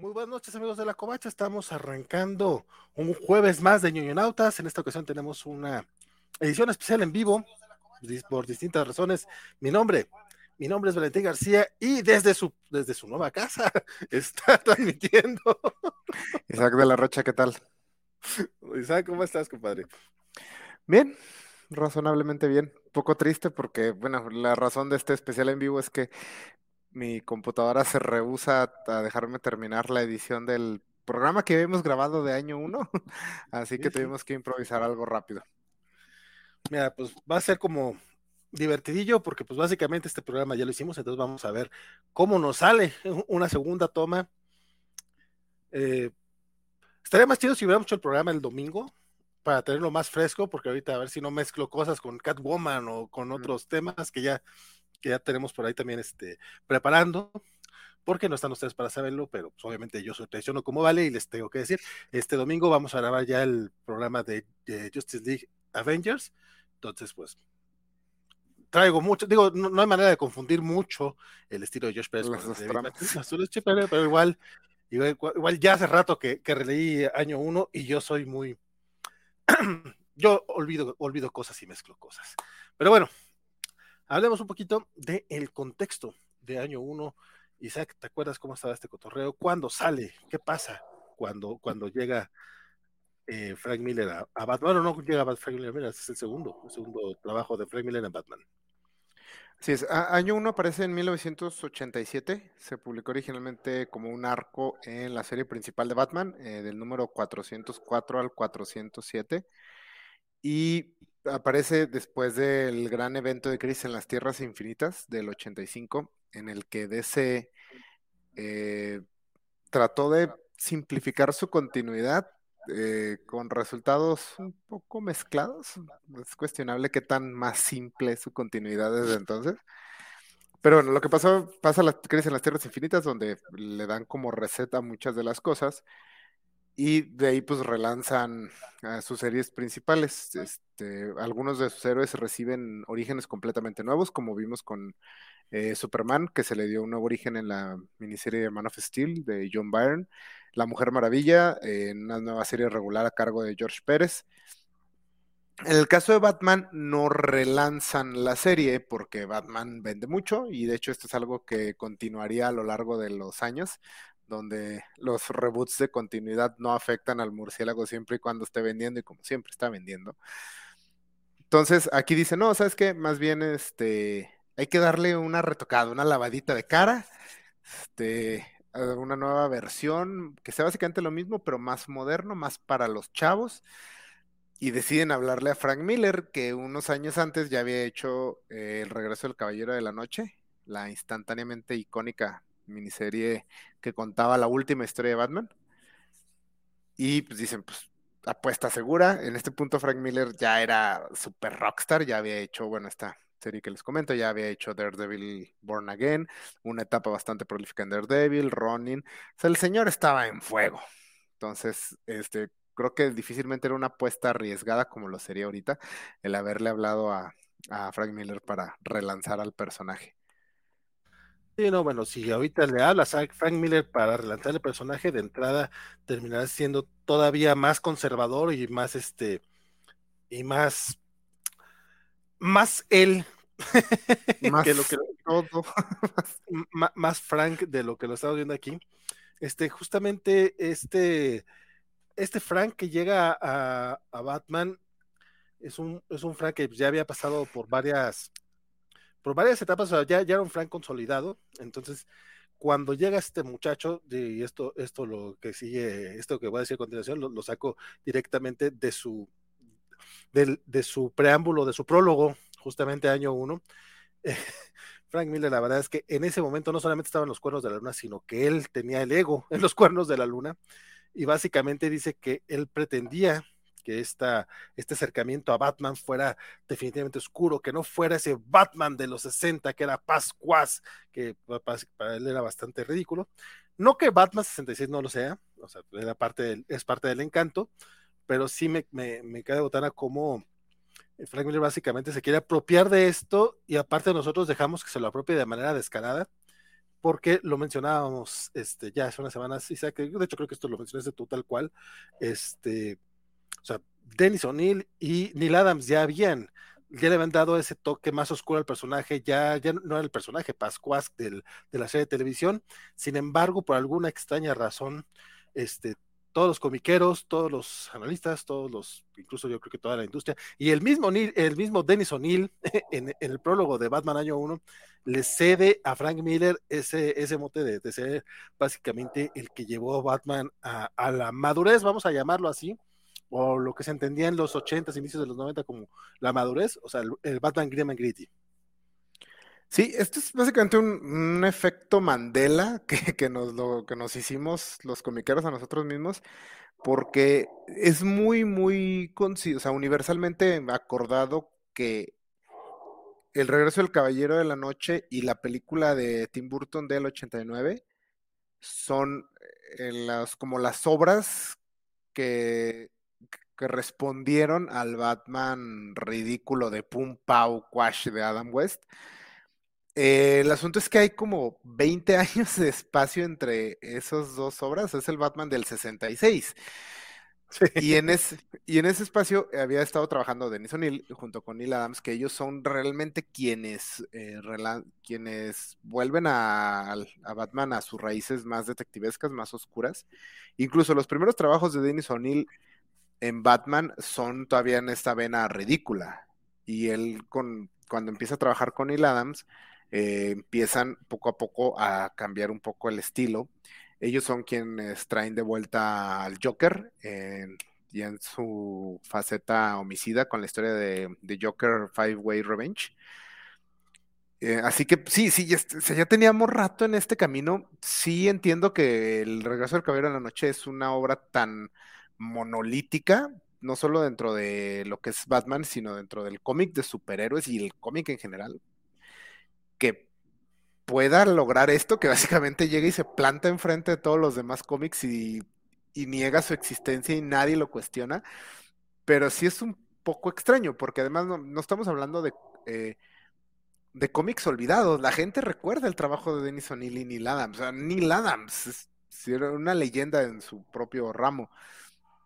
Muy buenas noches amigos de la Covacha, estamos arrancando un jueves más de Nautas. En esta ocasión tenemos una edición especial en vivo por distintas razones. Mi nombre, mi nombre es Valentín García y desde su, desde su nueva casa está transmitiendo. Isaac de la Rocha, ¿qué tal? Isaac, ¿cómo estás, compadre? Bien, razonablemente bien. Un poco triste porque, bueno, la razón de este especial en vivo es que mi computadora se rehúsa a dejarme terminar la edición del programa que habíamos grabado de año 1, así que tuvimos que improvisar algo rápido. Mira, pues va a ser como divertidillo porque pues básicamente este programa ya lo hicimos, entonces vamos a ver cómo nos sale una segunda toma. Eh, estaría más chido si hubiéramos hecho el programa el domingo para tenerlo más fresco, porque ahorita a ver si no mezclo cosas con Catwoman o con otros temas que ya que ya tenemos por ahí también este, preparando, porque no están ustedes para saberlo, pero pues, obviamente yo soy traiciono como vale y les tengo que decir, este domingo vamos a grabar ya el programa de, Justice League Avengers, entonces pues traigo mucho, digo, no, hay manera de confundir mucho el estilo de Josh Pérez pero igual, igual, ya hace rato que, que releí año uno y yo soy muy, yo olvido, olvido cosas y mezclo cosas. Pero bueno, Hablemos un poquito del contexto de año 1. Isaac, ¿te acuerdas cómo estaba este cotorreo? ¿Cuándo sale? ¿Qué pasa cuando, cuando llega eh, Frank Miller a, Batman? Bueno, no llega Frank Miller, mira, es el segundo, el segundo trabajo de Frank Miller en Batman. Sí, es. año 1 aparece en 1987. Se publicó originalmente como un arco en la serie principal de Batman, eh, del número 404 al 407. Y aparece después del gran evento de Crisis en las Tierras Infinitas del 85, en el que DC eh, trató de simplificar su continuidad eh, con resultados un poco mezclados. Es cuestionable qué tan más simple es su continuidad desde entonces. Pero bueno, lo que pasó, pasa la crisis en las Tierras Infinitas, donde le dan como receta muchas de las cosas y de ahí pues relanzan a sus series principales. Este, algunos de sus héroes reciben orígenes completamente nuevos, como vimos con eh, Superman, que se le dio un nuevo origen en la miniserie Man of Steel de John Byrne, La Mujer Maravilla, en una nueva serie regular a cargo de George Pérez. En el caso de Batman, no relanzan la serie porque Batman vende mucho y de hecho esto es algo que continuaría a lo largo de los años donde los reboots de continuidad no afectan al murciélago siempre y cuando esté vendiendo y como siempre está vendiendo. Entonces, aquí dice, no, ¿sabes qué? Más bien, este, hay que darle una retocada, una lavadita de cara, este, una nueva versión, que sea básicamente lo mismo, pero más moderno, más para los chavos. Y deciden hablarle a Frank Miller, que unos años antes ya había hecho eh, El regreso del Caballero de la Noche, la instantáneamente icónica miniserie que contaba la última historia de Batman. Y pues dicen, pues apuesta segura. En este punto Frank Miller ya era super rockstar, ya había hecho, bueno, esta serie que les comento, ya había hecho Daredevil Born Again, una etapa bastante prolífica en Daredevil, Ronin. O sea, el señor estaba en fuego. Entonces, este, creo que difícilmente era una apuesta arriesgada como lo sería ahorita el haberle hablado a, a Frank Miller para relanzar al personaje. Sí, no, bueno, si ahorita le hablas a Frank Miller para relanzar el personaje, de entrada terminará siendo todavía más conservador y más este y más más él más que lo que todo más Frank de lo que lo estamos viendo aquí. Este, justamente este, este Frank que llega a, a Batman es un, es un Frank que ya había pasado por varias por varias etapas, ya, ya era un Frank consolidado, entonces cuando llega este muchacho, y esto, esto lo que sigue, esto que voy a decir a continuación, lo, saco directamente de su, de, su preámbulo, de su prólogo, justamente año uno. Frank Miller, la verdad es que en ese momento no solamente estaban los cuernos de la luna, sino que él tenía el ego en los cuernos de la luna, y básicamente dice que él pretendía que este acercamiento a Batman fuera definitivamente oscuro, que no fuera ese Batman de los 60 que era Pascuas, que para él era bastante ridículo. No que Batman 66 no lo sea, o sea, era parte es parte del encanto, pero sí me, me, me queda botana como Frank Miller básicamente se quiere apropiar de esto y aparte nosotros dejamos que se lo apropie de manera descarada porque lo mencionábamos este, ya hace unas semanas, Isaac, de hecho creo que esto lo mencionaste tú tal cual, este, o sea, Dennis O'Neill y Neil Adams ya habían, ya le habían dado ese toque más oscuro al personaje, ya, ya no era el personaje Pascuas del, de la serie de televisión, sin embargo, por alguna extraña razón, este, todos los comiqueros, todos los analistas, todos los, incluso yo creo que toda la industria, y el mismo, el mismo Dennis O'Neill en, el prólogo de Batman Año 1 le cede a Frank Miller ese, ese mote de, ser básicamente el que llevó a Batman a, a, la madurez, vamos a llamarlo así, o lo que se entendía en los 80 inicios de los 90 como la madurez, o sea, el, Batman Grim and Gritty. Sí, esto es básicamente un, efecto Mandela que, nos lo, que nos hicimos los comiqueros a nosotros mismos, porque es muy, muy, o sea, universalmente acordado que El regreso del Caballero de la Noche y la película de Tim Burton del 89 son eh, las, como las obras que que respondieron al Batman ridículo de Pum Pau Quash de Adam West. Eh, el asunto es que hay como 20 años de espacio entre esas dos obras. Es el Batman del 66. Y, en ese, y en ese espacio había estado trabajando Denis O'Neill junto con Neil Adams, que ellos son realmente quienes, eh, quienes vuelven a, a, Batman a sus raíces más detectivescas, más oscuras. Incluso los primeros trabajos de Denis O'Neill en Batman son todavía en esta vena ridícula. Y él, con, cuando empieza a trabajar con Neil Adams, eh, empiezan poco a poco a cambiar un poco el estilo. Ellos son quienes traen de vuelta al Joker y en su faceta homicida con la historia de, Joker Five Way Revenge. Eh, así que sí, sí, ya, ya, teníamos rato en este camino. Sí entiendo que El Regreso del Caballero de la Noche es una obra tan monolítica, no solo dentro de lo que es Batman, sino dentro del cómic de superhéroes y el cómic en general, que pueda lograr esto, que básicamente llega y se planta enfrente de todos los demás cómics y, niega su existencia y nadie lo cuestiona, pero sí es un poco extraño, porque además no, estamos hablando de... Eh, de cómics olvidados. La gente recuerda el trabajo de Dennis O'Neill y Neil Adams. O Neil Adams es, una leyenda en su propio ramo.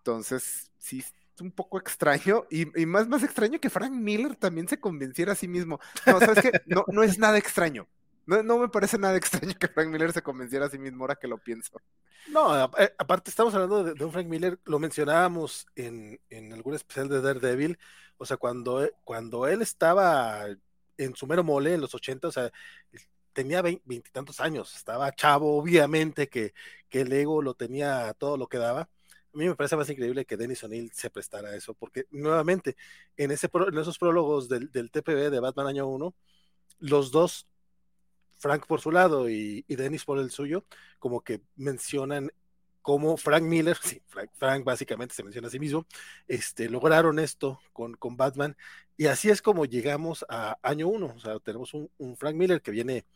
Entonces, sí, es un poco extraño y, más, más extraño que Frank Miller también se convenciera a sí mismo. No, ¿sabes qué? No, no es nada extraño. No, no, me parece nada extraño que Frank Miller se convenciera a sí mismo ahora que lo pienso. No, eh, aparte estamos hablando de, un Frank Miller, lo mencionábamos en, en, algún especial de Daredevil, o sea, cuando, eh, cuando él estaba en su mero mole en los 80, o sea, tenía veintitantos años, estaba chavo, obviamente que, que el ego lo tenía todo lo que daba, a mí me parece más increíble que Dennis O'Neill se prestara a eso, porque nuevamente, en, ese en esos prólogos del, del, TPB de Batman Año 1, los dos, Frank por su lado y, y Dennis por el suyo, como que mencionan cómo Frank Miller, sí, Frank, básicamente se menciona a sí mismo, este, lograron esto con, Batman, y así es como llegamos a Año 1, o sea, tenemos un, Frank Miller que viene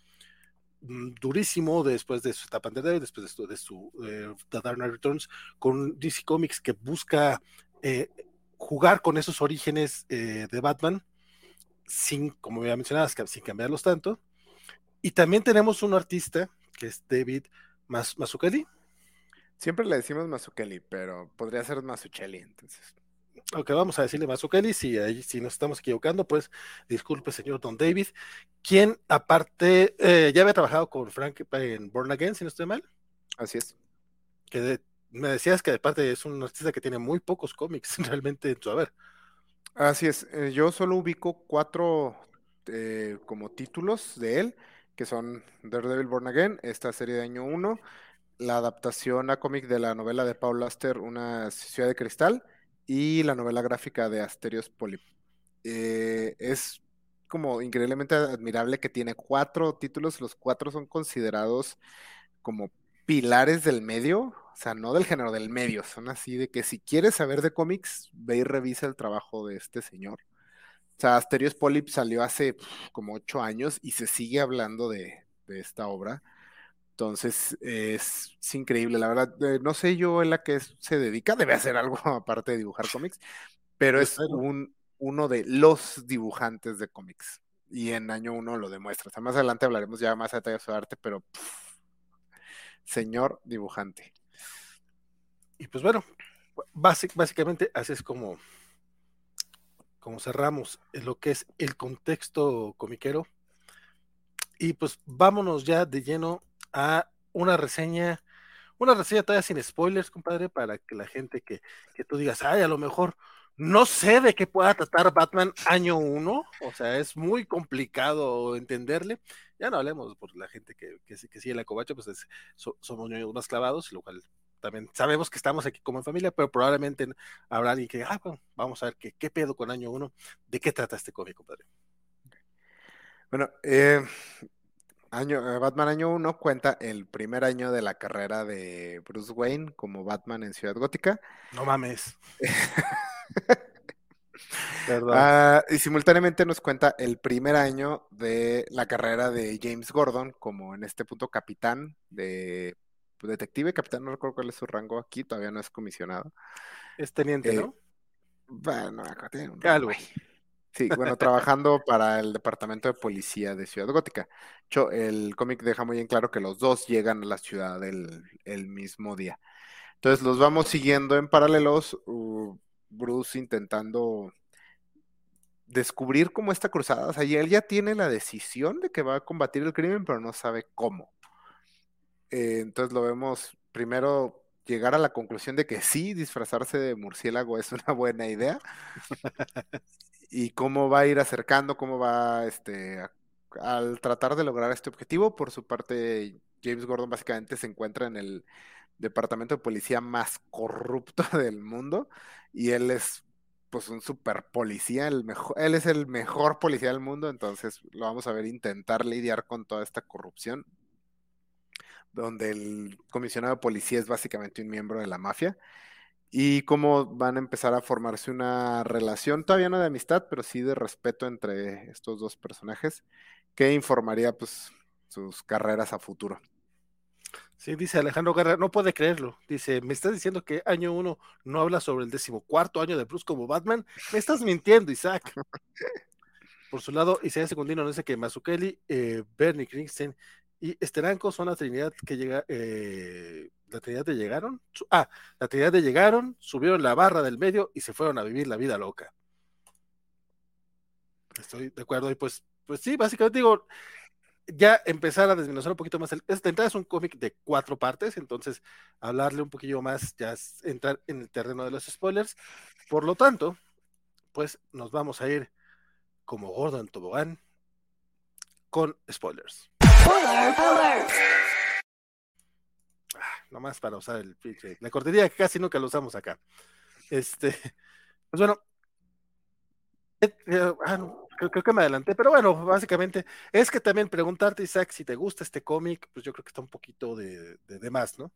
durísimo después de su etapa de después de su, de su eh, The Dark Knight Returns, con DC Comics que busca eh, jugar con esos orígenes eh, de Batman, sin, como ya mencionabas, sin cambiarlos tanto. Y también tenemos un artista que es David Mas. Siempre le decimos Mazzucchelli, pero podría ser Mazzucchelli, entonces ok, vamos a decirle Kelly, si, si nos estamos equivocando, pues disculpe, señor Don David, quien aparte eh, ya había trabajado con Frank en Born Again, si no estoy mal. Así es. Que me decías que aparte es un artista que tiene muy pocos cómics realmente en su haber. Así es, eh, yo solo ubico cuatro eh, como títulos de él, que son Daredevil Born Again, esta serie de año 1, la adaptación a cómic de la novela de Paul Luster, Una ciudad de cristal, y la novela gráfica de Asterios Polyp. Eh, es como increíblemente admirable que tiene cuatro títulos, los cuatro son considerados como pilares del medio, o sea, no del género del medio, son así de que si quieres saber de cómics, ve y revisa el trabajo de este señor. O sea, Asterios Polyp salió hace como ocho años y se sigue hablando de esta obra. Entonces es, increíble, la verdad. Eh, no sé yo en la que se dedica, debe hacer algo aparte de dibujar cómics, pero es un, uno de los dibujantes de cómics. y en año uno lo demuestra. O sea, más adelante hablaremos ya más a detalle de su arte, pero señor dibujante. Y pues bueno, básicamente así es como, como cerramos lo que es el contexto comiquero. Y pues vámonos ya de lleno a una reseña, una reseña todavía sin spoilers, compadre, para que la gente que, que tú digas, ay, a lo mejor no sé de qué pueda tratar Batman año uno, o sea, es muy complicado entenderle. Ya no hablemos por la gente que, que, que sigue la covacha, pues somos niños más clavados, lo cual también sabemos que estamos aquí como en familia, pero probablemente habrá alguien que, ah, bueno, vamos a ver qué, qué pedo con año uno, de qué trata este cómic, compadre. Bueno, eh, año, eh, Batman año uno cuenta el primer año de la carrera de Bruce Wayne como Batman en Ciudad Gótica. No mames. Ah, y simultáneamente nos cuenta el primer año de la carrera de James Gordon como en este punto capitán de pues, detective, capitán, no recuerdo cuál es su rango aquí, todavía no es comisionado. Es teniente, eh, ¿no? Bueno, acá tiene un. Sí, bueno, trabajando para el departamento de policía de Ciudad Gótica. el cómic deja muy en claro que los dos llegan a la ciudad el, mismo día. Entonces los vamos siguiendo en paralelos, Bruce intentando descubrir cómo esta cruzada, o sea, él ya tiene la decisión de que va a combatir el crimen, pero no sabe cómo. Eh, entonces lo vemos primero llegar a la conclusión de que sí, disfrazarse de murciélago es una buena idea. y cómo va a ir acercando, cómo va este, al tratar de lograr este objetivo. Por su parte, James Gordon básicamente se encuentra en el departamento de policía más corrupto del mundo y él es pues un super policía, el mejor, él es el mejor policía del mundo, entonces lo vamos a ver intentar lidiar con toda esta corrupción, donde el comisionado de policía es básicamente un miembro de la mafia y cómo van a empezar a formarse una relación, todavía no de amistad, pero sí de respeto entre estos dos personajes, que informaría pues sus carreras a futuro. Sí, dice Alejandro Guerra, no puede creerlo. Dice, ¿me estás diciendo que año uno no habla sobre el decimocuarto año de Bruce como Batman? Me estás mintiendo, Isaac. Por su lado, Isaiah Secundino dice que Mazukeli, eh, Bernie Kristen y Esteranco son la Trinidad que llega, eh, la Trinidad de llegaron, ah, la Trinidad de llegaron, subieron la barra del medio y se fueron a vivir la vida loca. Estoy de acuerdo, y pues, pues sí, básicamente digo, ya empezar a desmenuzar un poquito más. Esta entrada es un cómic de cuatro partes, entonces hablarle un poquillo más ya es entrar en el terreno de los spoilers. Por lo tanto, pues nos vamos a ir como Gordon Tobogán con spoilers. Spoiler alert. Nomás para usar el La cortería que casi nunca lo usamos acá. Este, pues bueno. Eh, eh, ah, creo, que me adelanté, pero bueno, básicamente es que también preguntarte, Isaac, si te gusta este cómic, pues yo creo que está un poquito de, de, más, ¿no?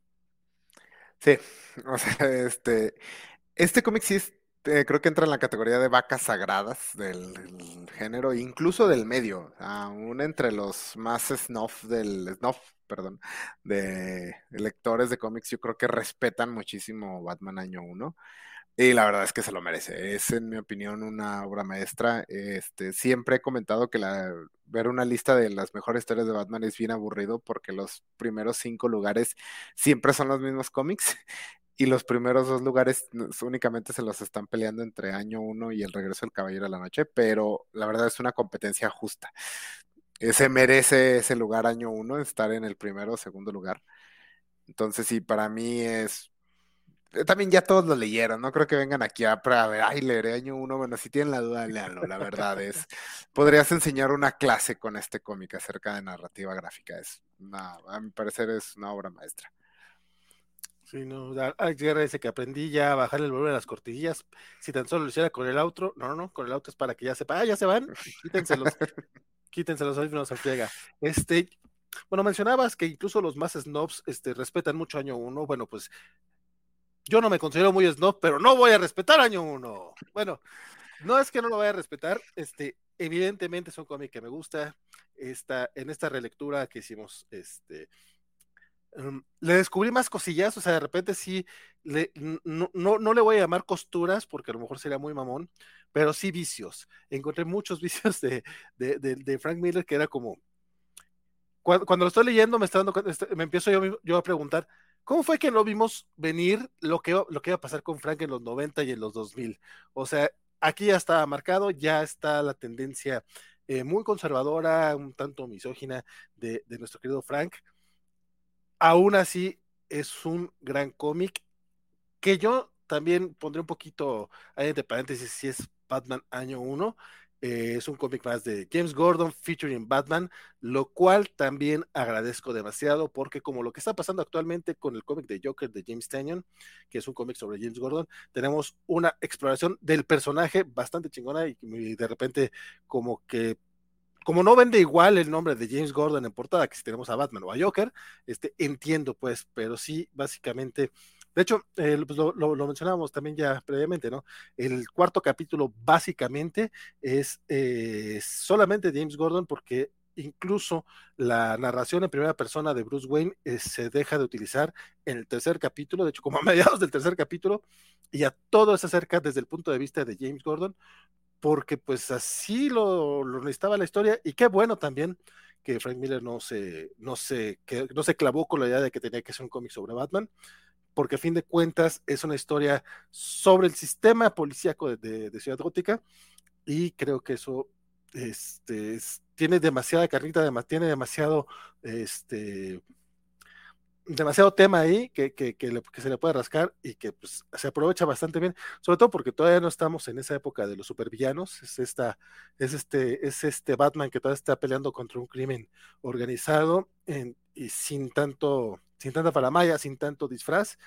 Sí, o sea, este, este cómic sí es eh, creo que entra en la categoría de vacas sagradas del, género, incluso del medio, aún entre los más snuff del snuff, perdón, de lectores de cómics, yo creo que respetan muchísimo Batman Año 1. Y la verdad es que se lo merece. Es, en mi opinión, una obra maestra. Este, siempre he comentado que la, ver una lista de las mejores historias de Batman es bien aburrido porque los primeros cinco lugares siempre son los mismos cómics y los primeros dos lugares únicamente se los están peleando entre año uno y el regreso del Caballero de la Noche, pero la verdad es una competencia justa. Se merece ese lugar año uno, estar en el primero o segundo lugar. Entonces, sí, para mí es. Eh, también ya todos lo leyeron, no creo que vengan aquí a, a ver, ay, leeré año uno. Bueno, si tienen la duda, léanlo, la verdad es. Podrías enseñar una clase con este cómic acerca de narrativa gráfica. Es una, a mi parecer, es una obra maestra. Sí, no, dice que aprendí ya a bajar el volumen de las cortinillas. Si tan solo lo hiciera con el outro, no, no, no, con el outro es para que ya sepa, ah, ya se van, quítenselos, quítenselos, audífonos friega. Este, bueno, mencionabas que incluso los más snobs este, respetan mucho año uno. Bueno, pues yo no me considero muy snob, pero no voy a respetar año uno. Bueno, no es que no lo vaya a respetar, este, evidentemente es un cómic que me gusta. Esta, en esta relectura que hicimos, este, em, le descubrí más cosillas, o sea, de repente sí, le, no, no, le voy a llamar costuras porque a lo mejor sería muy mamón, pero sí vicios. Encontré muchos vicios de, de, Frank Miller que era como, cuando, lo estoy leyendo me, está dando, este, me empiezo yo, yo, a preguntar, ¿cómo fue que no vimos venir lo que, lo que iba a pasar con Frank en los 90 y en los 2000? O sea, aquí ya está marcado, ya está la tendencia eh, muy conservadora, un tanto misógina de, de nuestro querido Frank aún así es un gran cómic que yo también pondré un poquito ahí entre paréntesis si es Batman año 1. Eh, es un cómic más de James Gordon featuring Batman, lo cual también agradezco demasiado porque como lo que está pasando actualmente con el cómic de Joker de James Tanyon, que es un cómic sobre James Gordon, tenemos una exploración del personaje bastante chingona y de repente como que como no vende igual el nombre de James Gordon en portada que si tenemos a Batman o a Joker, este, entiendo pues, pero sí, básicamente, de hecho, pues, lo, mencionábamos también ya previamente, ¿no? El cuarto capítulo básicamente es eh, solamente James Gordon porque incluso la narración en primera persona de Bruce Wayne eh, se deja de utilizar en el tercer capítulo, de hecho como a mediados del tercer capítulo, y a todo se acerca desde el punto de vista de James Gordon, porque pues así lo, necesitaba la historia y qué bueno también que Frank Miller no se, no se, no se clavó con la idea de que tenía que ser un cómic sobre Batman, porque a fin de cuentas es una historia sobre el sistema policíaco de, Ciudad Gótica y creo que eso este, tiene demasiada carnita, tiene demasiado este, demasiado tema ahí que, que, que, se le puede rascar y que pues, se aprovecha bastante bien, sobre todo porque todavía no estamos en esa época de los supervillanos, es esta, es este, es este Batman que todavía está peleando contra un crimen organizado y sin tanto, sin tanta paramaya, sin tanto disfraz,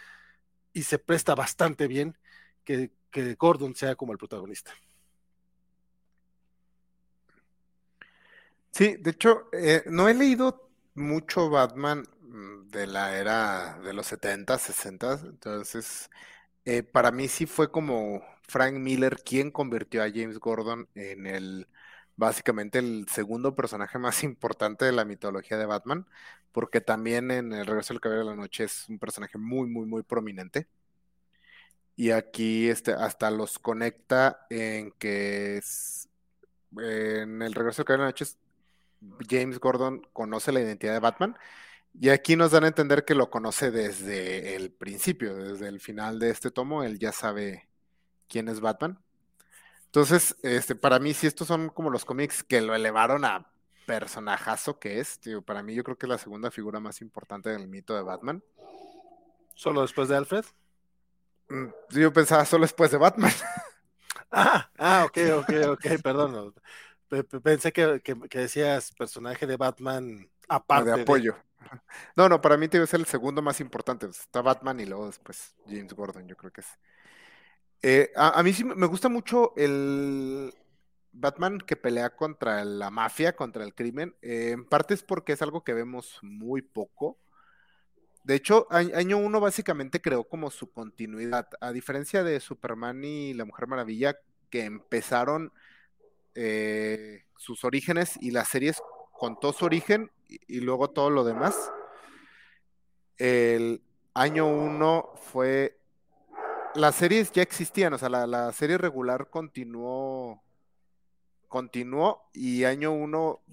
y se presta bastante bien que, que Gordon sea como el protagonista. Sí, de hecho, eh, no he leído mucho Batman de la era de los 70, 60. Entonces, eh, para mí sí fue como Frank Miller quien convirtió a James Gordon en el, básicamente el segundo personaje más importante de la mitología de Batman, porque también en El Regreso del Caballero de la Noche es un personaje muy, muy, muy prominente. Y aquí este, hasta los conecta en que es, en El Regreso del Caballero de la Noche James Gordon conoce la identidad de Batman y aquí nos dan a entender que lo conoce desde el principio, desde el final de este tomo, él ya sabe quién es Batman. Entonces, este, para mí, si estos son como los cómics que lo elevaron a personajazo que es, para mí yo creo que es la segunda figura más importante del mito de Batman. ¿Solo después de Alfred? Mm, yo pensaba solo después de Batman. Ah, ah, ok, ok, ok, perdón. Pensé que, decías personaje de Batman aparte. De apoyo. No, no, para mí debe ser el segundo más importante. Está Batman y luego después James Gordon, yo creo que es. Eh, a, mí sí me gusta mucho el Batman que pelea contra la mafia, contra el crimen. Eh, en parte es porque es algo que vemos muy poco. De hecho, año uno básicamente creó como su continuidad. A diferencia de Superman y la Mujer Maravilla, que empezaron eh, sus orígenes y las series contó su origen y, luego todo lo demás. El año uno fue. Las series ya existían, o sea, la, serie regular continuó. Continuó y año uno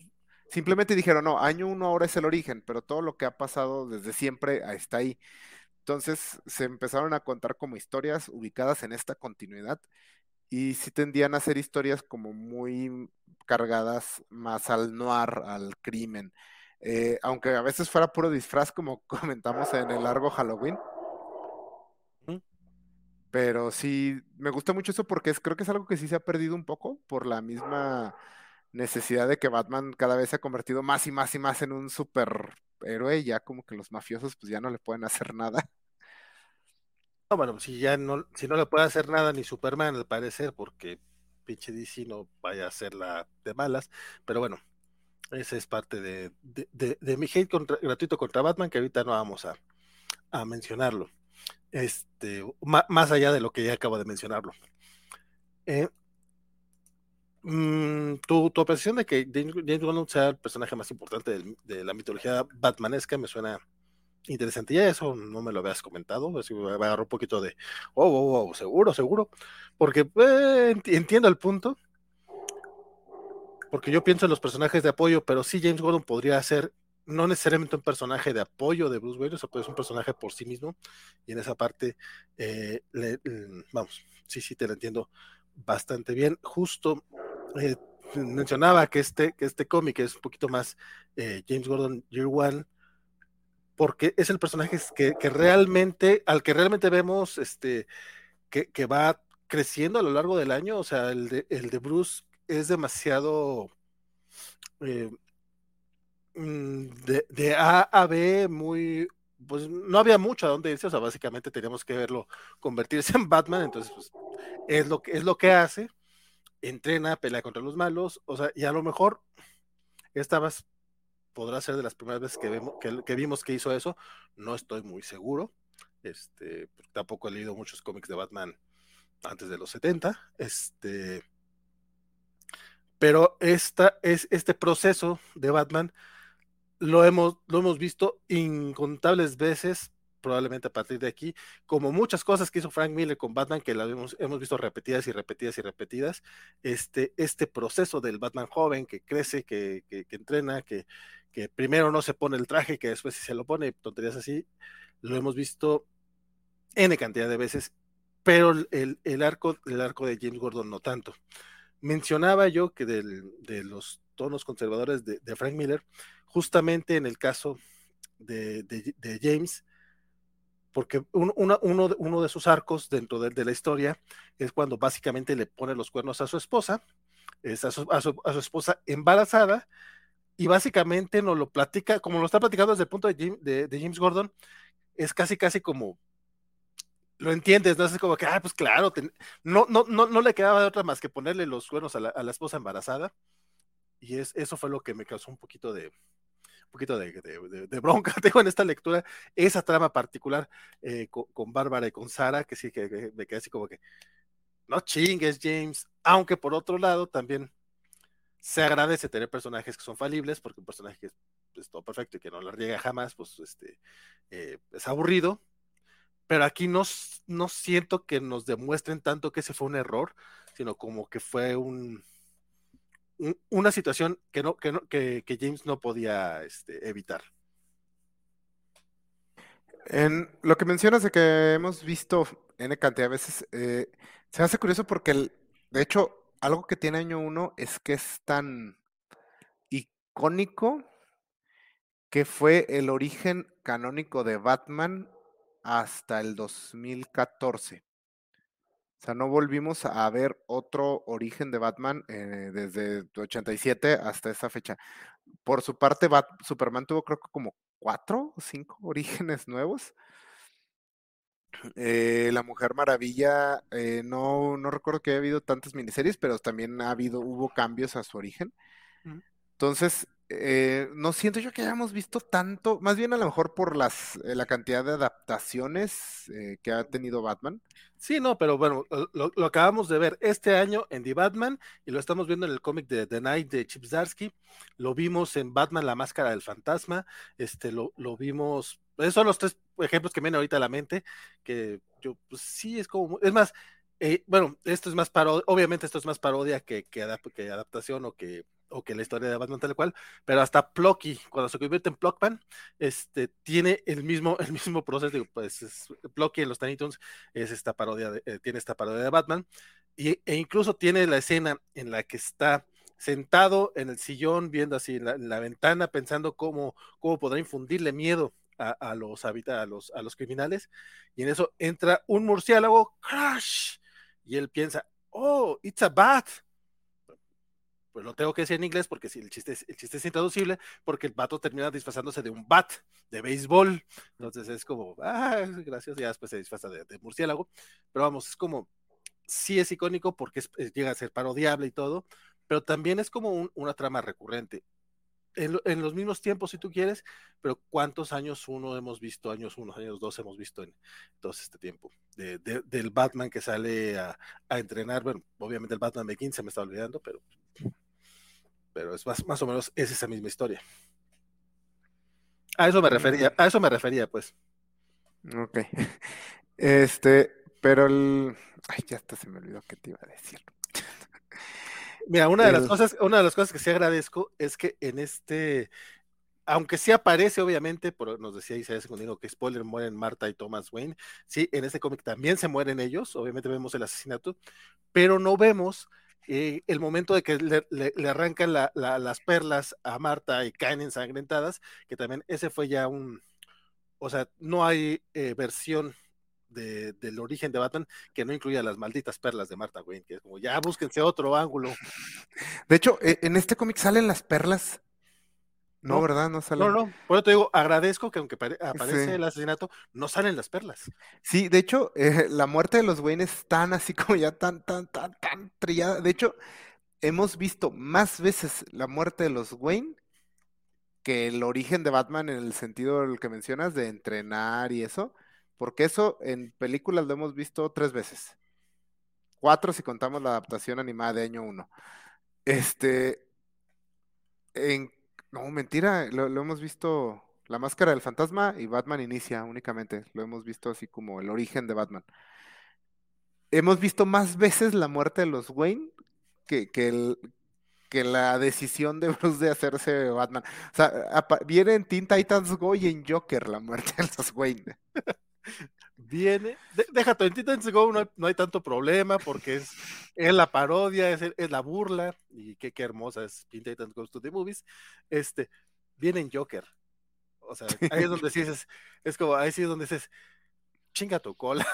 simplemente dijeron, no, año uno ahora es el origen, pero todo lo que ha pasado desde siempre está ahí. Entonces se empezaron a contar como historias ubicadas en esta continuidad y sí tendían a hacer historias como muy cargadas más al noir, al crimen. Eh, aunque a veces fuera puro disfraz, como comentamos en el largo Halloween. Pero sí, me gusta mucho eso porque es, creo que es algo que sí se ha perdido un poco por la misma necesidad de que Batman cada vez se ha convertido más y más y más en un superhéroe, ya como que los mafiosos pues ya no le pueden hacer nada. No, bueno, si ya no, si no le puede hacer nada ni Superman al parecer, porque pinche DC no vaya a hacer la de malas, pero bueno, esa es parte de, mi hate gratuito contra Batman, que ahorita no vamos a, mencionarlo. Este, más allá de lo que ya acabo de mencionarlo. Eh, mm, tu, tu, apreciación de que James Gunn sea el personaje más importante de, la mitología batmanesca me suena interesante. Ya eso no me lo habías comentado, así me agarró un poquito de, oh, oh, oh, seguro, seguro, porque eh, entiendo el punto, porque yo pienso en los personajes de apoyo, pero sí James Gordon podría ser no necesariamente un personaje de apoyo de Bruce Wayne, o sea, pues un personaje por sí mismo, y en esa parte, eh, vamos, sí, sí, te lo entiendo bastante bien. Justo eh, mencionaba que este, que este cómic es un poquito más eh, James Gordon Year One, porque es el personaje que, que, realmente, al que realmente vemos, este, que, que, va creciendo a lo largo del año, o sea, el de, el de Bruce es demasiado eh, mm, de, de, A a B muy, pues no había mucho a dónde irse, o sea, básicamente teníamos que verlo convertirse en Batman, entonces pues, es lo que es lo que hace, entrena, pelea contra los malos, o sea, y a lo mejor esta vez podrá ser de las primeras veces que, vemos, que, que vimos que hizo eso, no estoy muy seguro, este, tampoco he leído muchos cómics de Batman antes de los 70, este, pero esta, es, este proceso de Batman lo hemos, lo hemos visto incontables veces, probablemente a partir de aquí, como muchas cosas que hizo Frank Miller con Batman, que la hemos, hemos visto repetidas y repetidas y repetidas, este, este proceso del Batman joven que crece, que, que, que entrena, que, que primero no se pone el traje, que después sí se lo pone, tonterías así, lo hemos visto N cantidad de veces, pero el, el, arco, el arco de James Gordon no tanto mencionaba yo que de los tonos conservadores de, Frank Miller, justamente en el caso de, James, porque uno, de sus arcos dentro de, la historia es cuando básicamente le pone los cuernos a su esposa, es a, su, esposa embarazada, y básicamente nos lo platica, como lo está platicando desde el punto de James Gordon, es casi, casi como lo entiendes, ¿no? Es como que, ah, pues claro, no, no, no, no le quedaba de otra más que ponerle los cuernos a la, a la esposa embarazada. Y es, eso fue lo que me causó un poquito de, un poquito de, de, de, bronca, tengo en esta lectura, esa trama particular eh, con, Bárbara y con Sara, que sí, que, me quedé así como que, no chingues, James, aunque por otro lado también se agradece tener personajes que son falibles, porque un personaje que es, es todo perfecto y que no la riega jamás, pues este, eh, es aburrido, pero aquí no, no siento que nos demuestren tanto que ese fue un error, sino como que fue un, un una situación que, no, que, no, que, que James no podía este, evitar. En lo que mencionas de que hemos visto N cantidad de veces, eh, se hace curioso porque, de hecho, algo que tiene año uno es que es tan icónico que fue el origen canónico de Batman hasta el 2014. O sea, no volvimos a ver otro origen de Batman eh, desde 87 hasta esa fecha. Por su parte, Bat Superman tuvo creo que como cuatro o cinco orígenes nuevos. Eh, la Mujer Maravilla, eh, no, no recuerdo que haya habido tantas miniseries, pero también ha habido, hubo cambios a su origen. Entonces, eh, no siento yo que hayamos visto tanto, más bien a lo mejor por las eh, la cantidad de adaptaciones eh, que ha tenido Batman. Sí, no, pero bueno, lo, lo, acabamos de ver este año en The Batman y lo estamos viendo en el cómic de The Night de Chip Zdarsky, lo vimos en Batman La Máscara del Fantasma, este, lo, lo vimos, esos son los tres ejemplos que me vienen ahorita a la mente, que yo, pues sí, es como, es más, eh, bueno, esto es más parodia, obviamente esto es más parodia que, que adaptación o que o que la historia de Batman tal cual, pero hasta Plucky, cuando se convierte en Pluckman, este, tiene el mismo, el mismo proceso, digo, pues es, Plucky en los Tiny Toons es esta parodia, de, eh, tiene esta parodia de Batman, y, e incluso tiene la escena en la que está sentado en el sillón, viendo así la, en la ventana, pensando cómo, cómo podrá infundirle miedo a, a los, a, los, a los criminales, y en eso entra un murciélago, crash, y él piensa, oh, it's a bat, pues lo tengo que decir en inglés porque si el chiste es, el chiste es intraducible, porque el vato termina disfrazándose de un bat de béisbol. Entonces es como, ah, gracias, ya después se disfraza de, murciélago. Pero vamos, es como, sí es icónico porque es, es, llega a ser parodiable y todo, pero también es como un, una trama recurrente. En, los mismos tiempos, si tú quieres, pero ¿cuántos años uno hemos visto? Años uno, años dos hemos visto en todo este tiempo. De, de, del Batman que sale a, entrenar, bueno, obviamente el Batman de 15 me está olvidando, pero pero es más, más o menos es esa misma historia. A eso me refería, a eso me refería, pues. Ok. Este, pero el. Ay, ya hasta se me olvidó que te iba a decir. Mira, una de las cosas, una de las cosas que sí agradezco es que en este, aunque sí aparece, obviamente, por, nos decía Isaiah Secundino que spoiler mueren Marta y Thomas Wayne. Sí, en este cómic también se mueren ellos, obviamente vemos el asesinato, pero no vemos eh, el momento de que le, arrancan las perlas a Marta y caen ensangrentadas, que también ese fue ya un, o sea, no hay eh, versión del origen de Batman que no incluya las malditas perlas de Marta Wayne, que es como ya búsquense otro ángulo. De hecho, e, en este cómic salen las perlas. No, ¿verdad? No salen. No, no. Por eso te digo, agradezco que aunque aparece el asesinato, no salen las perlas. Sí, de hecho, eh, la muerte de los Wayne es tan así como ya tan, tan, tan, tan trillada. De hecho, hemos visto más veces la muerte de los Wayne que el origen de Batman en el sentido del que mencionas de entrenar y eso porque eso en películas lo hemos visto tres veces. Cuatro si contamos la adaptación animada de año uno. Este, en, no, mentira, lo, hemos visto La Máscara del Fantasma y Batman Inicia únicamente. Lo hemos visto así como el origen de Batman. Hemos visto más veces la muerte de los Wayne que, que, que la decisión de Bruce de hacerse Batman. O sea, viene en Teen Titans Go y en Joker la muerte de los Wayne. Viene, déjate, en Titans Go no hay, tanto problema porque es, es la parodia, es, es, la burla, y qué, qué hermosa es Teen Titans Goes to the Movies. Este, viene en Joker. O sea, ahí es donde sí es, es como, ahí sí es donde dices, chinga tu cola.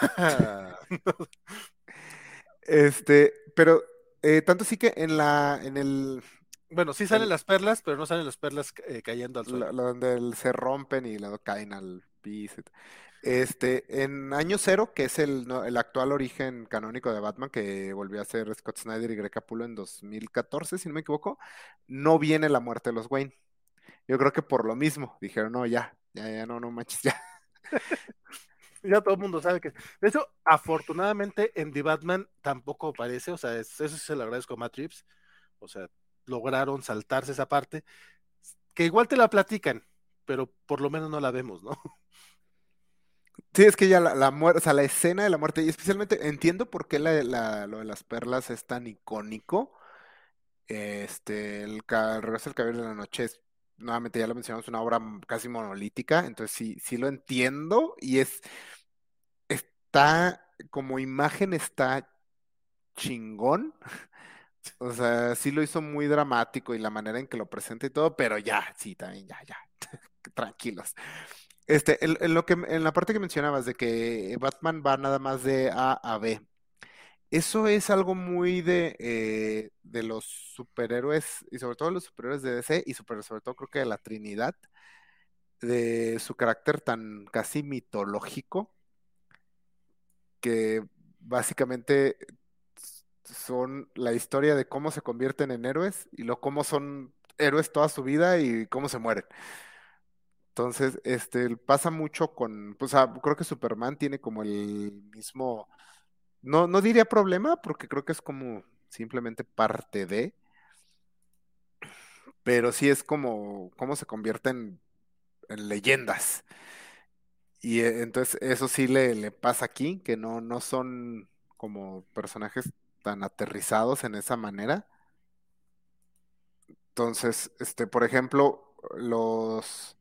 este, pero eh, tanto sí que en la, en el, bueno, sí salen las perlas, pero no salen las perlas eh, cayendo al suelo. donde se rompen y luego caen al piso. Este, en Año Cero, que es el, el, actual origen canónico de Batman, que volvió a ser Scott Snyder y Greg Capullo en 2014, si no me equivoco, no viene la muerte de los Wayne. Yo creo que por lo mismo, dijeron, no, ya, ya, ya, no, no manches, ya. ya todo el mundo sabe que. De hecho, afortunadamente en The Batman tampoco aparece, o sea, eso se lo agradezco a Matt Reeves, o sea, lograron saltarse esa parte, que igual te la platican, pero por lo menos no la vemos, ¿no? Sí, es que ya la, muerte, o sea, la escena de la muerte, y especialmente entiendo por qué la, lo de las perlas es tan icónico. Este, el, regreso del cabello de la noche es, nuevamente ya lo mencionamos, una obra casi monolítica, entonces sí, sí lo entiendo, y es, está, como imagen está chingón. O sea, sí lo hizo muy dramático y la manera en que lo presenta y todo, pero ya, sí, también, ya, ya, tranquilos. Este, en, lo que, en la parte que mencionabas de que Batman va nada más de A a B, eso es algo muy de, eh, de los superhéroes, y sobre todo los superhéroes de DC, y sobre todo creo que de la Trinidad, de su carácter tan casi mitológico, que básicamente son la historia de cómo se convierten en héroes y lo cómo son héroes toda su vida y cómo se mueren. Entonces, este, pasa mucho con, pues creo que Superman tiene como el mismo, no, no diría problema, porque creo que es como simplemente parte de, pero sí es como cómo se convierten en leyendas. Y eh, entonces eso sí le, le pasa aquí, que no, no son como personajes tan aterrizados en esa manera. Entonces, este, por ejemplo, los,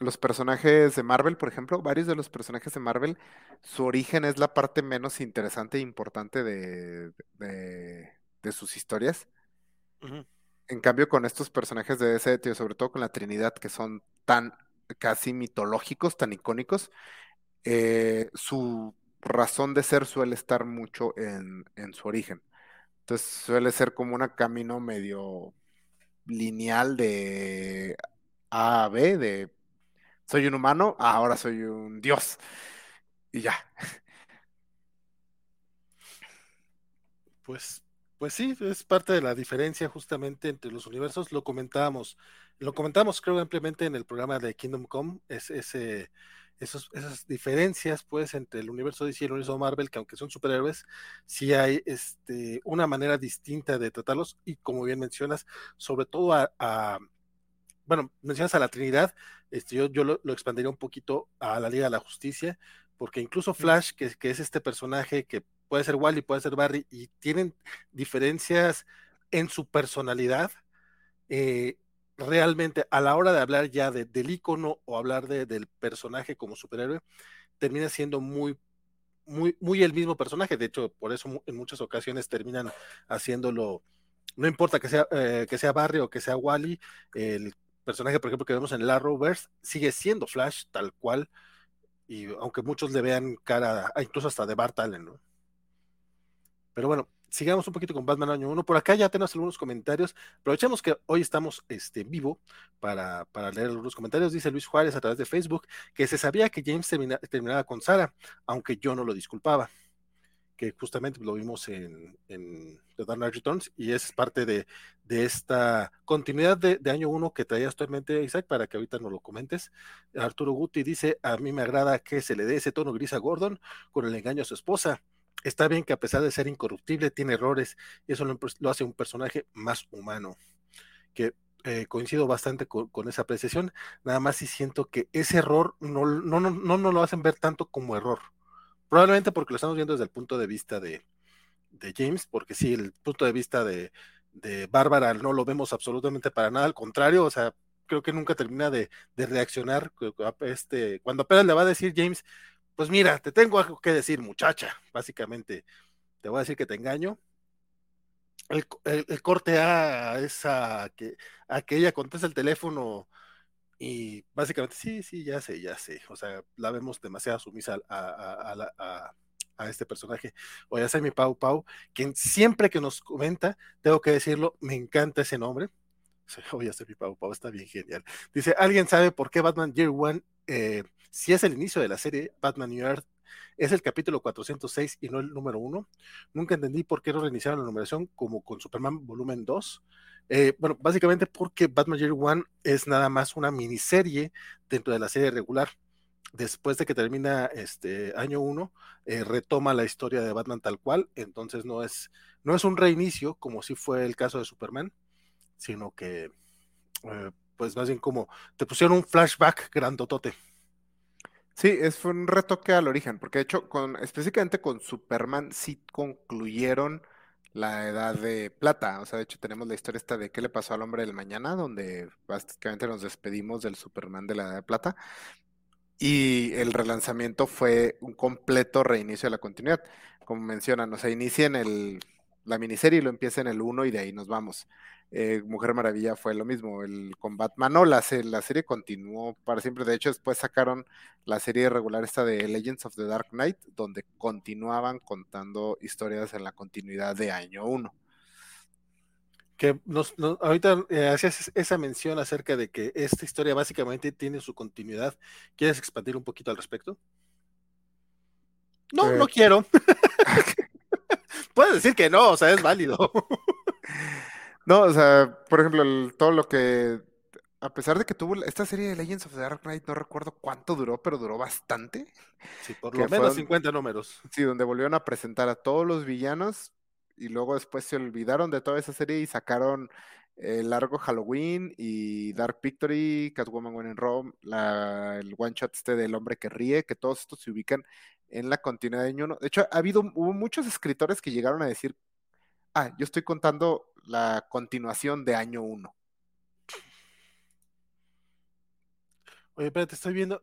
los personajes de Marvel, por ejemplo, varios de los personajes de Marvel, su origen es la parte menos interesante e importante de, de, sus historias. En cambio, con estos personajes de ese tío, sobre todo con la Trinidad, que son tan casi mitológicos, tan icónicos, eh, su razón de ser suele estar mucho en, su origen. Entonces suele ser como un camino medio lineal de A a B, de soy un humano, ahora soy un dios. Y ya. Pues, pues sí, es parte de la diferencia justamente entre los universos. Lo comentábamos, lo comentamos creo ampliamente en el programa de Kingdom Come, es ese esas diferencias pues entre el universo DC y el universo Marvel, que aunque son superhéroes, sí hay este, una manera distinta de tratarlos y como bien mencionas, sobre todo a, bueno, mencionas a la Trinidad, este, yo, yo lo, expandiría un poquito a la Liga de la Justicia, porque incluso Flash, que, que es este personaje que puede ser Wally, puede ser Barry, y tienen diferencias en su personalidad, eh, realmente a la hora de hablar ya del icono o hablar del personaje como superhéroe, termina siendo muy, muy, muy el mismo personaje. De hecho, por eso en muchas ocasiones terminan haciéndolo, no importa que sea, eh, que sea Barry o que sea Wally, el personaje, por ejemplo, que vemos en la Arrowverse, sigue siendo Flash tal cual, y aunque muchos le vean cara, incluso hasta de Bart Allen, ¿no? Pero bueno, sigamos un poquito con Batman Año 1. Por acá ya tenemos algunos comentarios. Aprovechemos que hoy estamos este, vivo para, para leer algunos comentarios. Dice Luis Juárez a través de Facebook que se sabía que James terminaba con Sara, aunque yo no lo disculpaba. Que justamente lo vimos en, en The Dark Knight Returns y es parte de, esta continuidad de, año 1 que traía actualmente Isaac para que ahorita nos lo comentes. Arturo Guti dice: A mí me agrada que se le dé ese tono gris a Gordon con el engaño a su esposa. Está bien que a pesar de ser incorruptible tiene errores y eso lo, hace un personaje más humano, que eh, coincido bastante con, esa apreciación, nada más si siento que ese error no, no, no, no, lo hacen ver tanto como error, probablemente porque lo estamos viendo desde el punto de vista de, James, porque sí, el punto de vista de, Bárbara no lo vemos absolutamente para nada, al contrario, o sea, creo que nunca termina de, reaccionar, este, cuando apenas le va a decir James, pues mira, te tengo algo que decir, muchacha. Básicamente, te voy a decir que te engaño. El, corte a esa que, a que ella contesta el teléfono y básicamente, sí, sí, ya sé, ya sé. O sea, la vemos demasiado sumisa a, a este personaje. O ya sé mi Pau Pau, quien siempre que nos comenta, tengo que decirlo, me encanta ese nombre. Oye, mi Pau Pau, está bien genial. Dice, ¿alguien sabe por qué Batman Year One eh, si es el inicio de la serie Batman New Earth, es el capítulo 406 y no el número 1. Nunca entendí por qué no reiniciaron la numeración como con Superman volumen 2. Eh, bueno, básicamente porque Batman Year One es nada más una miniserie dentro de la serie regular. Después de que termina este año 1, eh, retoma la historia de Batman tal cual, entonces no es, no es un reinicio como si fue el caso de Superman, sino que eh, pues más bien como te pusieron un flashback grandotote. Sí, es un retoque al origen, porque de hecho, con, específicamente con Superman sí concluyeron la edad de plata. O sea, de hecho tenemos la historia esta de qué le pasó al hombre del mañana, donde básicamente nos despedimos del Superman de la edad de plata. Y el relanzamiento fue un completo reinicio de la continuidad. Como mencionan, o sea, inicia en el, la miniserie y lo empieza en el 1 y de ahí nos vamos. Eh, Mujer Maravilla fue lo mismo, el Combat no, la, la, serie continuó para siempre, de hecho después sacaron la serie regular esta de Legends of the Dark Knight, donde continuaban contando historias en la continuidad de año 1. Que nos, ahorita eh, hacías esa mención acerca de que esta historia básicamente tiene su continuidad. ¿Quieres expandir un poquito al respecto? No, no eh, quiero. Puedes decir que no, o sea, es válido. No, o sea, por ejemplo, todo lo que. A pesar de que tuvo esta serie de Legends of the Dark Knight, no recuerdo cuánto duró, pero duró bastante. Sí, por lo menos 50 números. Sí, donde volvieron a presentar a todos los villanos y luego después se olvidaron de toda esa serie y sacaron el largo Halloween y Dark Victory, Catwoman When in Rome, la, el one shot este del hombre que ríe, que todos estos se ubican en la continuidad de año De hecho, ha habido, hubo muchos escritores que llegaron a decir, ah, yo estoy contando la continuación de año 1. Oye, espérate, estoy viendo.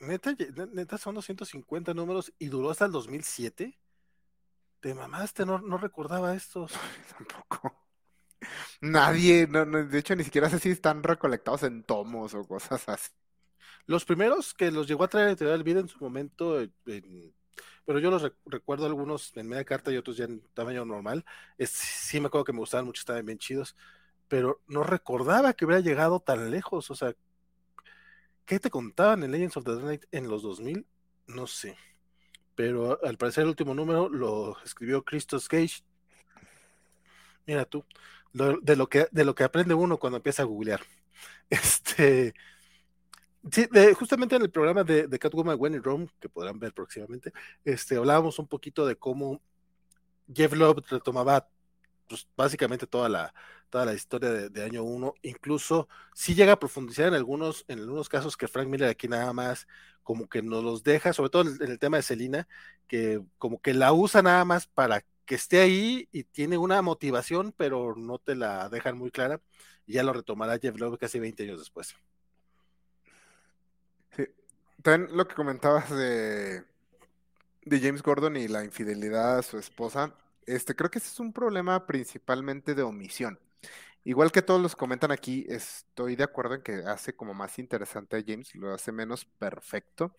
Neta, neta son 250 números y duró hasta el 2007. Te mamaste, no, no recordaba estos. Tampoco. Nadie, no, de hecho, ni siquiera sé si están recolectados en tomos o cosas así. Los primeros que los llegó a traer el Vida en su momento, en pero yo los recuerdo algunos en media carta y otros ya en tamaño normal. Es, sí me acuerdo que me gustaban mucho, estaban bien chidos, pero no recordaba que hubiera llegado tan lejos. O sea, ¿qué te contaban en Legends of the Night en los 2000? No sé. Pero al parecer el último número lo escribió Christos Gage. Mira tú, de, lo que, de lo que aprende uno cuando empieza a googlear. Este, Sí, justamente en el programa de, de Catwoman When in Rome, que podrán ver próximamente, este, hablábamos un poquito de cómo Jeff Love retomaba pues, básicamente toda la, toda la historia de, año 1. Incluso sí llega a profundizar en algunos, en algunos casos que Frank Miller aquí nada más como que nos los deja, sobre todo en, el tema de Selina, que como que la usa nada más para que esté ahí y tiene una motivación, pero no te la dejan muy clara. Y ya lo retomará Jeff Love casi 20 años después. También lo que comentabas de, de James Gordon y la infidelidad a su esposa, este, creo que ese es un problema principalmente de omisión. Igual que todos los comentan aquí, estoy de acuerdo en que hace como más interesante a James, lo hace menos perfecto.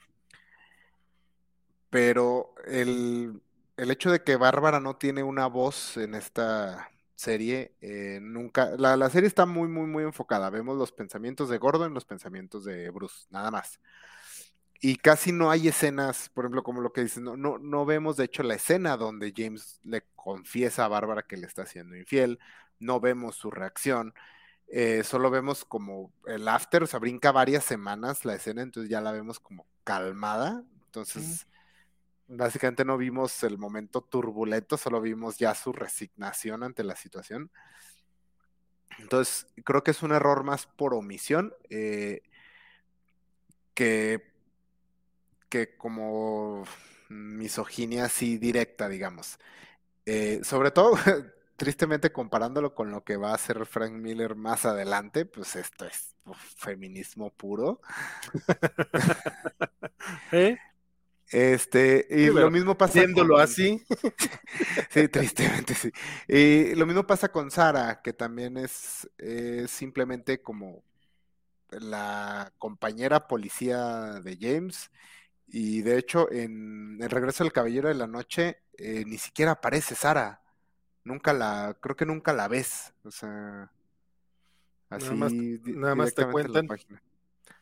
Pero el, hecho de que Bárbara no tiene una voz en esta serie, eh, nunca. La, la, serie está muy, muy, muy enfocada. Vemos los pensamientos de Gordon, los pensamientos de Bruce, nada más y casi no hay escenas, por ejemplo, como lo que dicen, no, no, no vemos de hecho la escena donde James le confiesa a Bárbara que le está siendo infiel, no vemos su reacción, eh, solo vemos como el after, o sea, brinca varias semanas la escena, entonces ya la vemos como calmada, entonces básicamente no vimos el momento turbulento, solo vimos ya su resignación ante la situación. Entonces, creo que es un error más por omisión eh, que que como misoginia así directa, digamos. Eh, sobre todo, tristemente comparándolo con lo que va a hacer Frank Miller más adelante, pues esto es feminismo puro. ¿Eh? Este, y lo mismo pasa. Viéndolo así. sí, tristemente sí. Y lo mismo pasa con Sara, que también es simplemente como la compañera policía de James y de hecho, en El regreso del Caballero de la Noche, eh, ni siquiera aparece Sara. Nunca la, creo que nunca la ves. O sea, así nada más, te cuentan.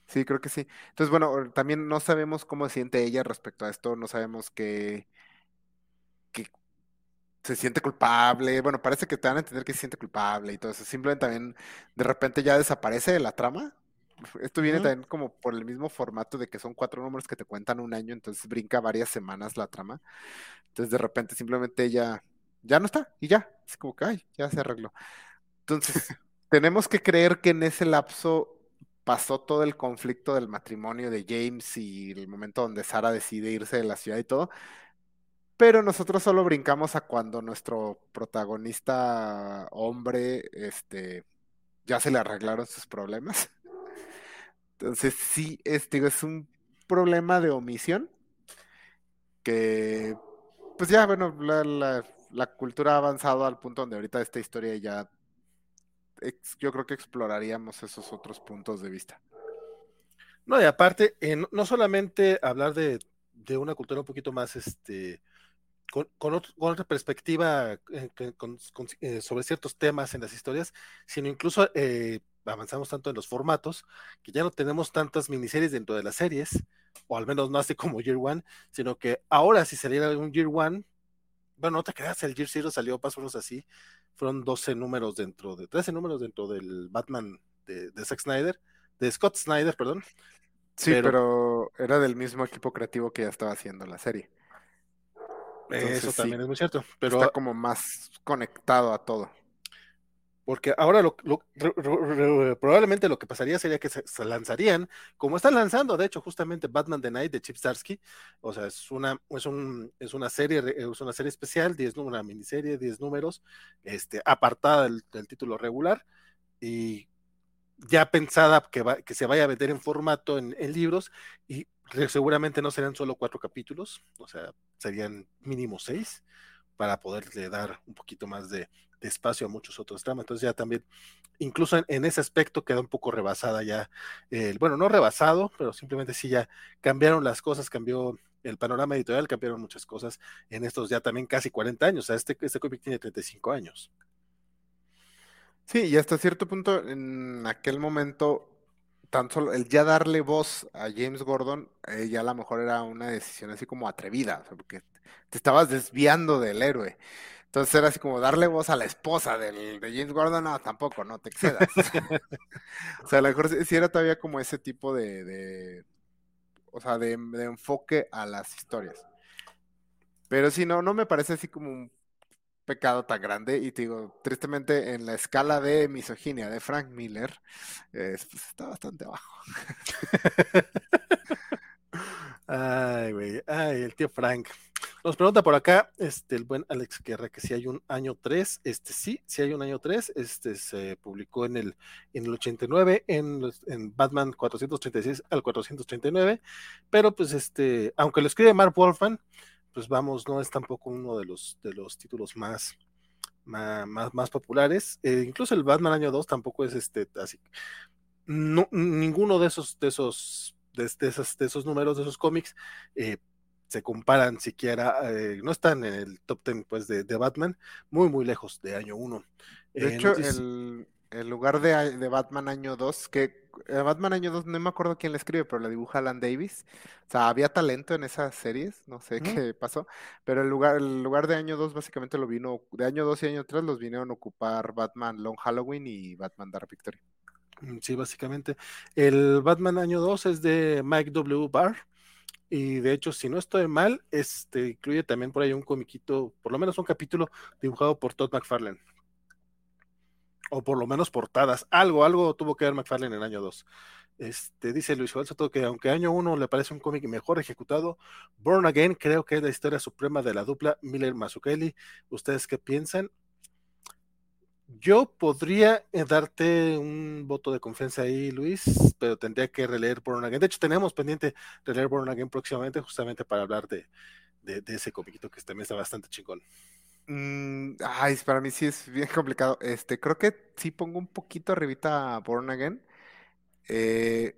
Sí, creo que sí. Entonces, bueno, también no sabemos cómo se siente ella respecto a esto, no sabemos que, que se siente culpable. Bueno, parece que te van a entender que se siente culpable y todo eso. Simplemente también de repente ya desaparece de la trama esto viene también como por el mismo formato de que son cuatro números que te cuentan un año, entonces brinca varias semanas la trama. Entonces de repente simplemente ya, ya no está y ya, es como que, ay, ya se arregló. Entonces, tenemos que creer que en ese lapso pasó todo el conflicto del matrimonio de James y el momento donde Sara decide irse de la ciudad y todo. Pero nosotros solo brincamos a cuando nuestro protagonista hombre, este, ya se le arreglaron sus problemas. Entonces, sí, este es un problema de omisión que, pues ya, bueno, la, cultura ha avanzado al punto donde ahorita esta historia ya, yo creo que exploraríamos esos otros puntos de vista. No, y aparte, no solamente hablar de, una cultura un poquito más, este, con, otra perspectiva eh, eh, sobre ciertos temas en las historias, sino incluso eh, avanzamos tanto en los formatos que ya no tenemos tantas miniseries dentro de las series, o al menos no así como Year One, sino que ahora si saliera un Year One, bueno, no te creas, el Year Zero salió más o menos así, fueron 12 números dentro de, 13 números dentro del Batman de, Zack Snyder, de Scott Snyder, perdón. Sí, pero, era del mismo equipo creativo que ya estaba haciendo la serie. Eso también es muy cierto, pero está como más conectado a todo. Porque ahora lo, probablemente lo que pasaría sería que se, lanzarían, como están lanzando, de hecho, justamente Batman the Night de Chip Starsky, o sea, es una, es un, es una serie, es una serie especial, diez, una miniserie, 10 números, este, apartada del, título regular, y ya pensada que, va, que se vaya a vender en formato en, en libros, y seguramente no serán solo cuatro capítulos, o sea, serían mínimo seis para poderle dar un poquito más de, espacio a muchos otros dramas. Entonces ya también, incluso en, ese aspecto queda un poco rebasada ya, bueno, no rebasado, pero simplemente sí ya cambiaron las cosas, cambió el panorama editorial, cambiaron muchas cosas en estos ya también casi 40 años. O sea, este, este cómic tiene 35 años. Sí, y hasta cierto punto, en aquel momento, tan solo el ya darle voz a James Gordon, eh, ya a lo mejor era una decisión así como atrevida, porque te estabas desviando del héroe. Entonces era así como darle voz a la esposa del, de James Gordon, no, tampoco, no te excedas. o sea, a lo mejor sí era todavía como ese tipo de, o sea, de, enfoque a las historias. Pero sí, no, no me parece así como pecado tan grande y te digo, tristemente en la escala de misoginia de Frank Miller, pues, está bastante bajo. ay, güey, ay, el tío Frank. Nos pregunta por acá, este, el buen Alex Guerra, que si hay un año 3, este sí, si hay un año 3, este se publicó en el, en el 89, en, en Batman 436 al 439, pero pues este, aunque lo escribe Mark Wolfman, pues vamos, no es tampoco uno de los, de los títulos más, más, más populares. Eh, incluso el Batman año 2 tampoco es este así. No, ninguno de esos, de esos, de, de esos números, de esos cómics, eh, se comparan siquiera, eh, no están en el top 10 pues, de, de, Batman, muy, muy lejos de año 1. De hecho, el, el, lugar de, de Batman año 2, que eh, Batman Año 2, no me acuerdo quién le escribe, pero la dibuja Alan Davis. O sea, había talento en esas series, no sé qué pasó, pero el lugar, el lugar de Año 2 básicamente lo vino, de Año 2 y Año 3 los vinieron a ocupar Batman Long Halloween y Batman Dark Victory. Mm, sí, básicamente. El Batman Año 2 es de Mike W. Barr. Y de hecho, si no estoy mal, este incluye también por ahí un comiquito, por lo menos un capítulo dibujado por Todd McFarlane o por lo menos portadas. Algo, algo tuvo que ver McFarlane en año 2. Este, dice Luis Joel que aunque año 1 le parece un cómic mejor ejecutado, Born Again creo que es la historia suprema de la dupla Miller Mazzucchelli. ¿Ustedes qué piensan? Yo podría eh, darte un voto de confianza ahí, Luis, pero tendría que releer Born Again. De hecho, tenemos pendiente releer Born Again próximamente, justamente para hablar de, ese cómic que también está bastante chingón. Mm, ay, para mí sí es bien complicado. Este, creo que sí pongo un poquito arribita Born Again. Eh,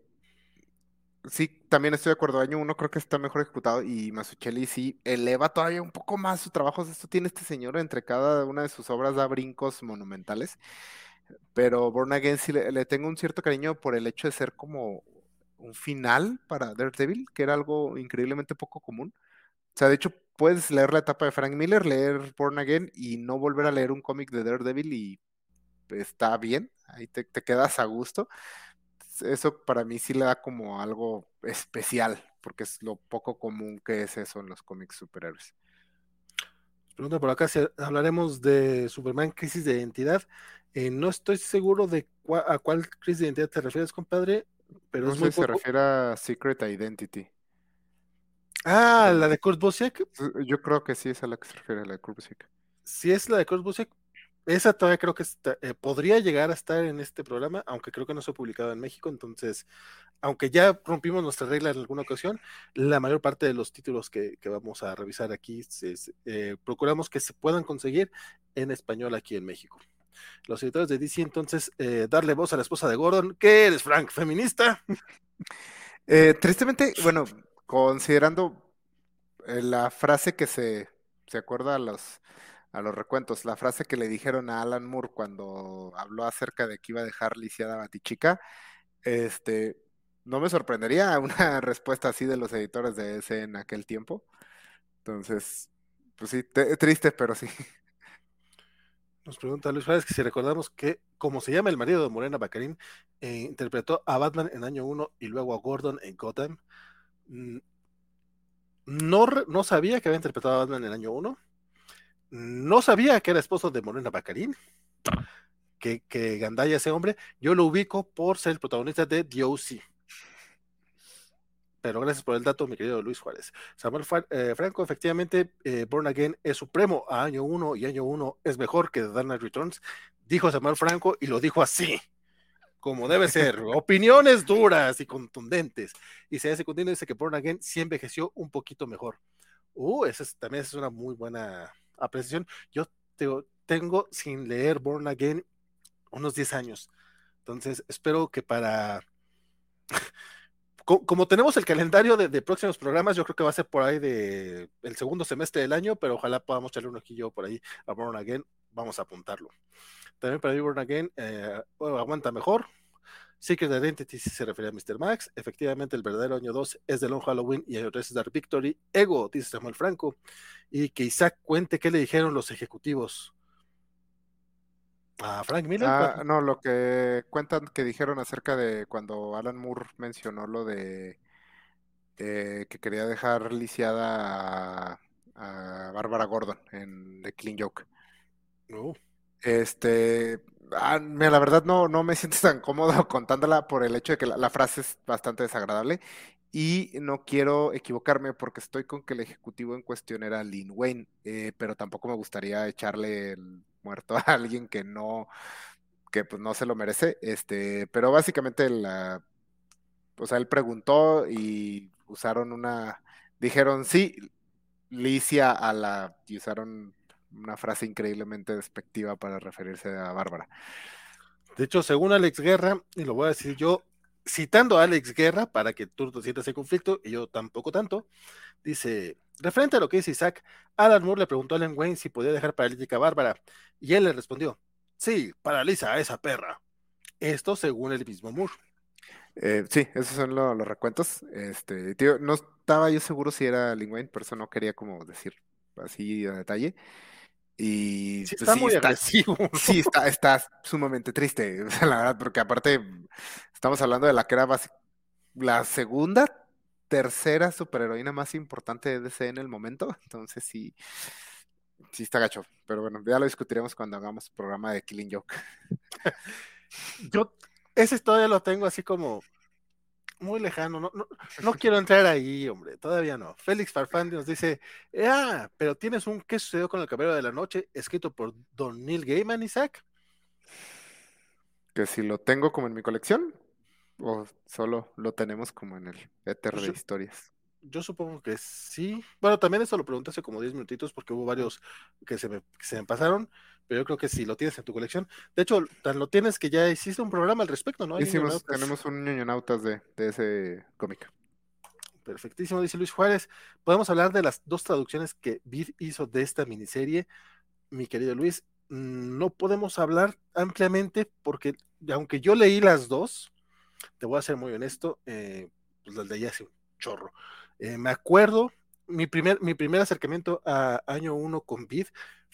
sí, también estoy de acuerdo. Año uno creo que está mejor ejecutado y Masuchelli sí eleva todavía un poco más su trabajo. Esto tiene este señor entre cada una de sus obras da brincos monumentales. Pero Born Again sí le, le tengo un cierto cariño por el hecho de ser como un final para Daredevil, que era algo increíblemente poco común. O sea, de hecho, puedes leer la etapa de Frank Miller, leer Born Again y no volver a leer un cómic de Daredevil y está bien, ahí te, quedas a gusto. Eso para mí sí le da como algo especial, porque es lo poco común que es eso en los cómics superhéroes. Pregunta por acá si hablaremos de Superman Crisis de Identidad. Eh, no estoy seguro de a cuál crisis de identidad te refieres, compadre, pero no sé si se refiere a Secret Identity. Ah, la de Kurt Busiek. Yo creo que sí es a la que se refiere, la de Kurt Busiek. Si es la de Kurt Busiek, esa todavía creo que eh, podría llegar a estar en este programa, aunque creo que no se ha publicado en México. Entonces, aunque ya rompimos nuestra regla en alguna ocasión, la mayor parte de los títulos que, vamos a revisar aquí eh, procuramos que se puedan conseguir en español aquí en México. Los editores de DC, entonces, eh, darle voz a la esposa de Gordon. ¿Qué eres, Frank? ¿Feminista? tristemente, bueno, Considerando la frase que se, se acuerda a los, a los recuentos, la frase que le dijeron a Alan Moore cuando habló acerca de que iba a dejar lisiada Batichica, este, no me sorprendería una respuesta así de los editores de ese en aquel tiempo. Entonces, pues sí, triste, pero sí. Nos pregunta Luis Juárez que si recordamos que, como se llama el marido de Morena Bacarín, eh, interpretó a Batman en año 1 y luego a Gordon en Gotham. Mm, no, no sabía que había interpretado a Batman en año 1. No sabía que era esposo de Morena Bacarín. Que, que Gandaya, ese hombre, yo lo ubico por ser el protagonista de The Pero gracias por el dato, mi querido Luis Juárez. Samuel eh, Franco, efectivamente, eh, Born Again es supremo a año 1 y año 1 es mejor que The Dark Returns. Dijo Samuel Franco y lo dijo así como debe ser, opiniones duras y contundentes. Y se hace continuo dice que Born Again sí envejeció un poquito mejor. Uh, esa también es una muy buena apreciación. Yo tengo sin leer Born Again unos 10 años. Entonces, espero que para... Como tenemos el calendario de, próximos programas, yo creo que va a ser por ahí de el segundo semestre del año, pero ojalá podamos echarle un ojillo por ahí a Born Again. Vamos a apuntarlo. También para Born Again, eh, aguanta mejor. Secret Identity si se refiere a Mr. Max. Efectivamente, el verdadero año 2 es de Long Halloween y año 3 es Dark Victory. Ego, dice Samuel Franco. Y que Isaac cuente qué le dijeron los ejecutivos. A Frank Miller. Ah, no, lo que cuentan que dijeron acerca de cuando Alan Moore mencionó lo de que quería dejar lisiada a, a Bárbara Gordon en The Clean Joke. Oh. Este, ah, la verdad no, no me siento tan cómodo contándola por el hecho de que la, la frase es bastante desagradable y no quiero equivocarme porque estoy con que el ejecutivo en cuestión era Lin Wayne, eh, pero tampoco me gustaría echarle el muerto a alguien que no, que pues no se lo merece. Este, pero básicamente la, o sea, él preguntó y usaron una, dijeron sí, Licia a la, y usaron una frase increíblemente despectiva para referirse a Bárbara. De hecho, según Alex Guerra, y lo voy a decir yo, citando a Alex Guerra para que tú te sientas en conflicto y yo tampoco tanto, dice, referente a lo que dice Isaac, Alan Moore le preguntó a Len Wayne si podía dejar paralítica a Bárbara y él le respondió, sí, paraliza a esa perra. Esto según el mismo Moore. Eh, sí, esos son lo- los recuentos. Este, tío, no estaba yo seguro si era Lin Wayne, por eso no quería como decir así a detalle. Y Sí, pues, está sí, muy está- agresivo. Sí, está, está sumamente triste, o sea, la verdad, porque aparte estamos hablando de la que era la segunda, tercera superheroína más importante de DC en el momento, entonces sí, sí está gacho, pero bueno, ya lo discutiremos cuando hagamos programa de Killing Joke. Yo ese todavía lo tengo así como muy lejano. No, no, no quiero entrar ahí, hombre. Todavía no. Félix Farfán nos dice: Ah, pero tienes un ¿Qué sucedió con el Caballero de la Noche? escrito por Don Neil Gaiman, Isaac. Que si lo tengo como en mi colección, o solo lo tenemos como en el éter Pues de yo- historias. Yo supongo que sí. Bueno, también eso lo pregunté hace como 10 minutitos porque hubo varios que se me, que se me pasaron, pero yo creo que sí lo tienes en tu colección. De hecho, tan lo tienes que ya hiciste un programa al respecto, ¿no? Hicimos, tenemos un ñoñonautas de, de ese cómic. Perfectísimo, dice Luis Juárez. Podemos hablar de las dos traducciones que Vid hizo de esta miniserie, mi querido Luis. Mm, No podemos hablar ampliamente porque, aunque yo leí las dos, te voy a ser muy honesto, eh, pues las leí hace un chorro. Eh, me acuerdo, mi primer, mi primer acercamiento a año 1 con Vid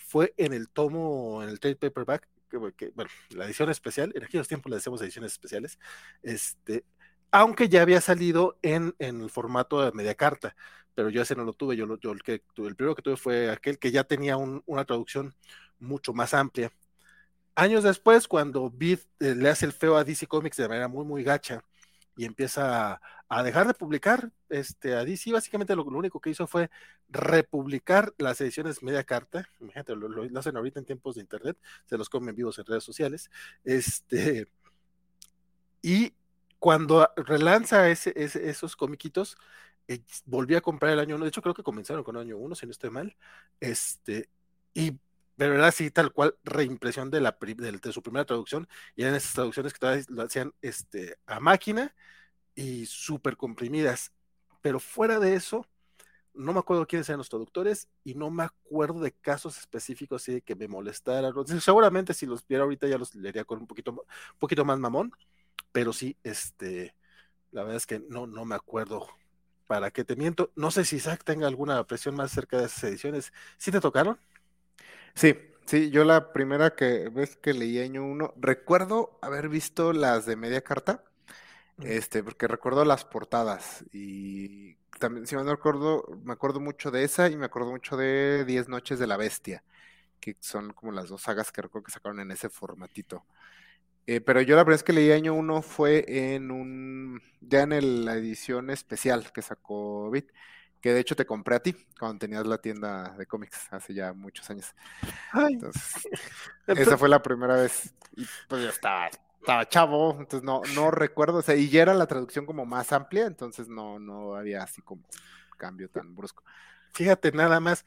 fue en el tomo, en el trade paperback, bueno, la edición especial, en aquellos tiempos le decíamos ediciones especiales, este, aunque ya había salido en, en el formato de media carta, pero yo ese no lo tuve, yo, lo, yo el, que, el primero que tuve fue aquel que ya tenía un- una traducción mucho más amplia. Años después, cuando Vid eh, le hace el feo a DC Comics de manera muy, muy gacha y empieza a, a dejar de publicar este, a DC, básicamente lo, lo único que hizo fue republicar las ediciones media carta. Imagínate, lo, lo- hacen ahorita en tiempos de internet, se los comen vivos en redes sociales. Este, y cuando relanza ese, esos comiquitos, eh, volví a comprar el año 1. De hecho, creo que comenzaron con el año 1, si no estoy mal. Este, y de verdad, sí, tal cual, reimpresión de, la, de, de su primera traducción. Y eran esas traducciones que todavía lo hacían este, a máquina y súper comprimidas. Pero fuera de eso, no me acuerdo quiénes eran los traductores y no me acuerdo de casos específicos así de que me molestaran. Seguramente si los viera ahorita ya los leería con un poquito, poquito más mamón, pero sí, este, la verdad es que no, no me acuerdo. ¿Para qué te miento? No sé si Isaac tenga alguna presión más cerca de esas ediciones. ¿Sí te tocaron? Sí, sí, yo la primera que vez que leí año 1, recuerdo haber visto las de media carta, este, porque recuerdo las portadas y también, si mal no recuerdo, me acuerdo mucho de esa y me acuerdo mucho de Diez Noches de la Bestia, que son como las dos sagas que recuerdo que sacaron en ese formatito. Eh, pero yo la primera vez que leí año 1 fue en un, ya en el- la edición especial que sacó Bit, que de hecho te compré a ti cuando tenías la tienda de cómics hace ya muchos años. Entonces, esa fue la primera vez. Y pues yo estaba, estaba chavo, entonces no, no recuerdo. O sea, y ya era la traducción como más amplia, entonces no, no había así como cambio tan brusco. fíjate nada más,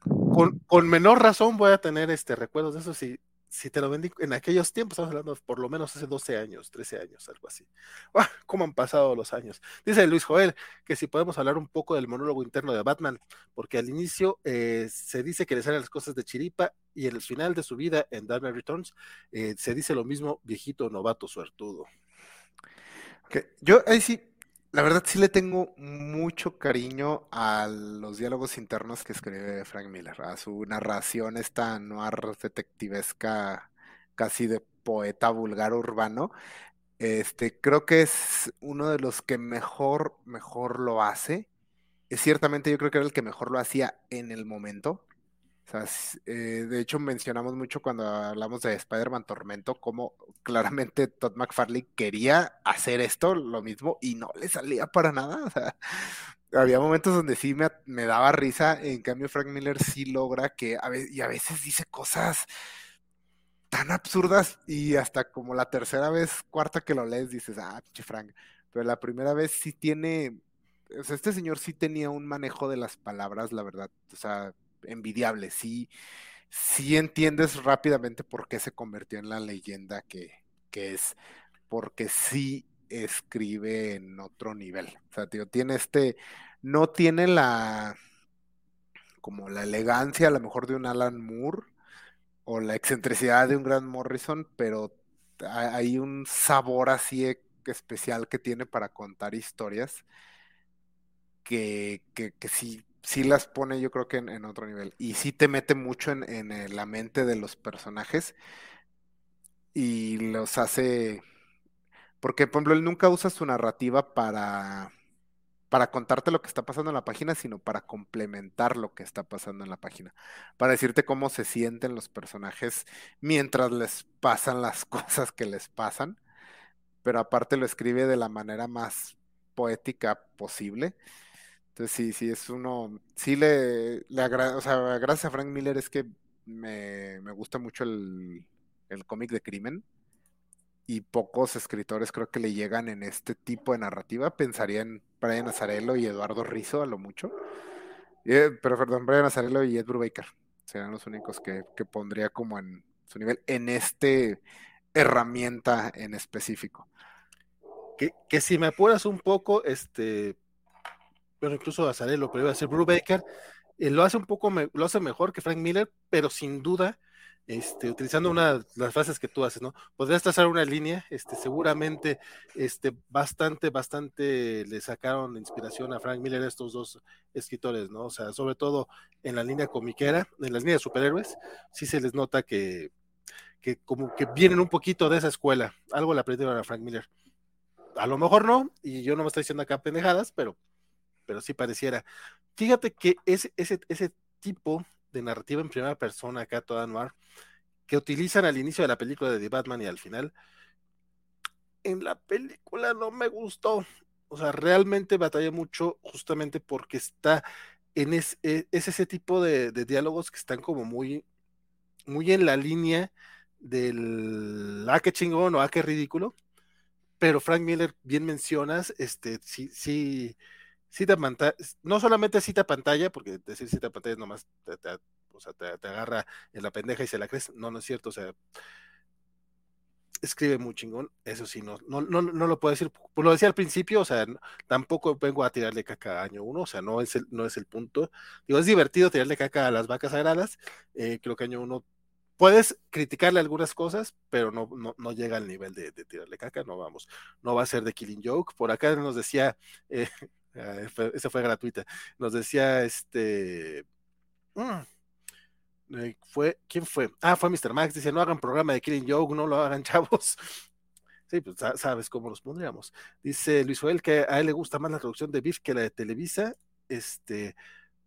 con, con menor razón voy a tener este recuerdos de eso si, si te lo vendí en aquellos tiempos, estamos hablando por lo menos hace 12 años, 13 años, algo así. ¡Ah! ¿Cómo han pasado los años? Dice Luis Joel que si podemos hablar un poco del monólogo interno de Batman, porque al inicio eh, se dice que le salen las cosas de chiripa y en el final de su vida en Dark Returns eh, se dice lo mismo, viejito novato suertudo. Que yo ahí sí, la verdad sí le tengo mucho cariño a los diálogos internos que escribe Frank Miller, a su narración esta noir detectivesca, casi de poeta vulgar urbano. Este, creo que es uno de los que mejor, mejor lo hace. Es ciertamente yo creo que era el que mejor lo hacía en el momento. Eh, de hecho, mencionamos mucho cuando hablamos de Spider-Man Tormento, cómo claramente Todd McFarlane quería hacer esto, lo mismo, y no le salía para nada. O sea, había momentos donde sí me, me, daba risa, en cambio Frank Miller sí logra que, a veces, y a veces dice cosas tan absurdas, y hasta como la tercera vez, cuarta que lo lees, dices, ah, pinche Frank, pero la primera vez sí tiene, o sea, este señor sí tenía un manejo de las palabras, la verdad, o sea, envidiable. Sí, sí entiendes rápidamente por qué se convirtió en la leyenda que, es, porque sí escribe en otro nivel. O sea, tío, tiene este, no tiene la, como la elegancia a lo mejor de un Alan Moore o la excentricidad de un Grant Morrison, pero hay un sabor así e, especial que tiene para contar historias que, que, que sí sí las pone yo creo que en, otro nivel. Y sí te mete mucho en, en, la mente de los personajes y los hace... Porque, por ejemplo, él nunca usa su narrativa para, para contarte lo que está pasando en la página, sino para complementar lo que está pasando en la página. Para decirte cómo se sienten los personajes mientras les pasan las cosas que les pasan. Pero aparte lo escribe de la manera más poética posible entonces sí, sí, es uno, sí le, le o sea, gracias a Frank Miller es que me, gusta mucho el, cómic de crimen y pocos escritores creo que le llegan en este tipo de narrativa. Pensaría en Brian Azarello y Eduardo Rizzo a lo mucho. Eh, pero perdón, Brian Azarello y Ed Brubaker serían los únicos que, que, pondría como en su nivel en este herramienta en específico. Que, que si me apuras un poco, este pero incluso Azarelo, pero iba a ser Brubaker, eh, lo hace un poco, lo hace mejor que Frank Miller, pero sin duda, este, utilizando una de las frases que tú haces, ¿no? Podrías trazar una línea, este, seguramente, este, bastante, bastante le sacaron inspiración a Frank Miller estos dos escritores, ¿no? O sea, sobre todo en la línea comiquera, en las líneas superhéroes, sí se les nota que, que como que vienen un poquito de esa escuela, algo le aprendieron a Frank Miller. A lo mejor no, y yo no me estoy diciendo acá pendejadas, pero pero sí pareciera. Fíjate que ese, ese, ese tipo de narrativa en primera persona acá, toda noir, que utilizan al inicio de la película de The Batman y al final, en la película no me gustó. O sea, realmente batallé mucho justamente porque está en es, e, es ese tipo de, diálogos que están como muy, muy en la línea del ah, qué chingón o ah, qué ridículo. Pero Frank Miller, bien mencionas, este, sí, sí, cita pantalla, no solamente cita pantalla, porque decir cita pantalla es nomás te, agarra en la pendeja y se la crees, no, no es cierto, o sea, escribe muy chingón, eso sí, no, no, no, no lo puedo decir, pues lo decía al principio, o sea, tampoco vengo a tirarle caca a año uno, o sea, no es el, no es el punto, digo, es divertido tirarle caca a las vacas sagradas, eh, creo que año uno puedes criticarle algunas cosas, pero no, no, no llega al nivel de, tirarle caca, no vamos, no va a ser de Killing Joke. Por acá nos decía eh, esa fue gratuita. Nos decía este. Mm, eh, fue, ¿Quién fue? Ah, fue Mr. Max. Dice: No hagan programa de Killing Joke, no lo hagan, chavos. Sí, pues sabes cómo los pondríamos. Dice Luis Joel que a él le gusta más la traducción de Biff que la de Televisa. Este,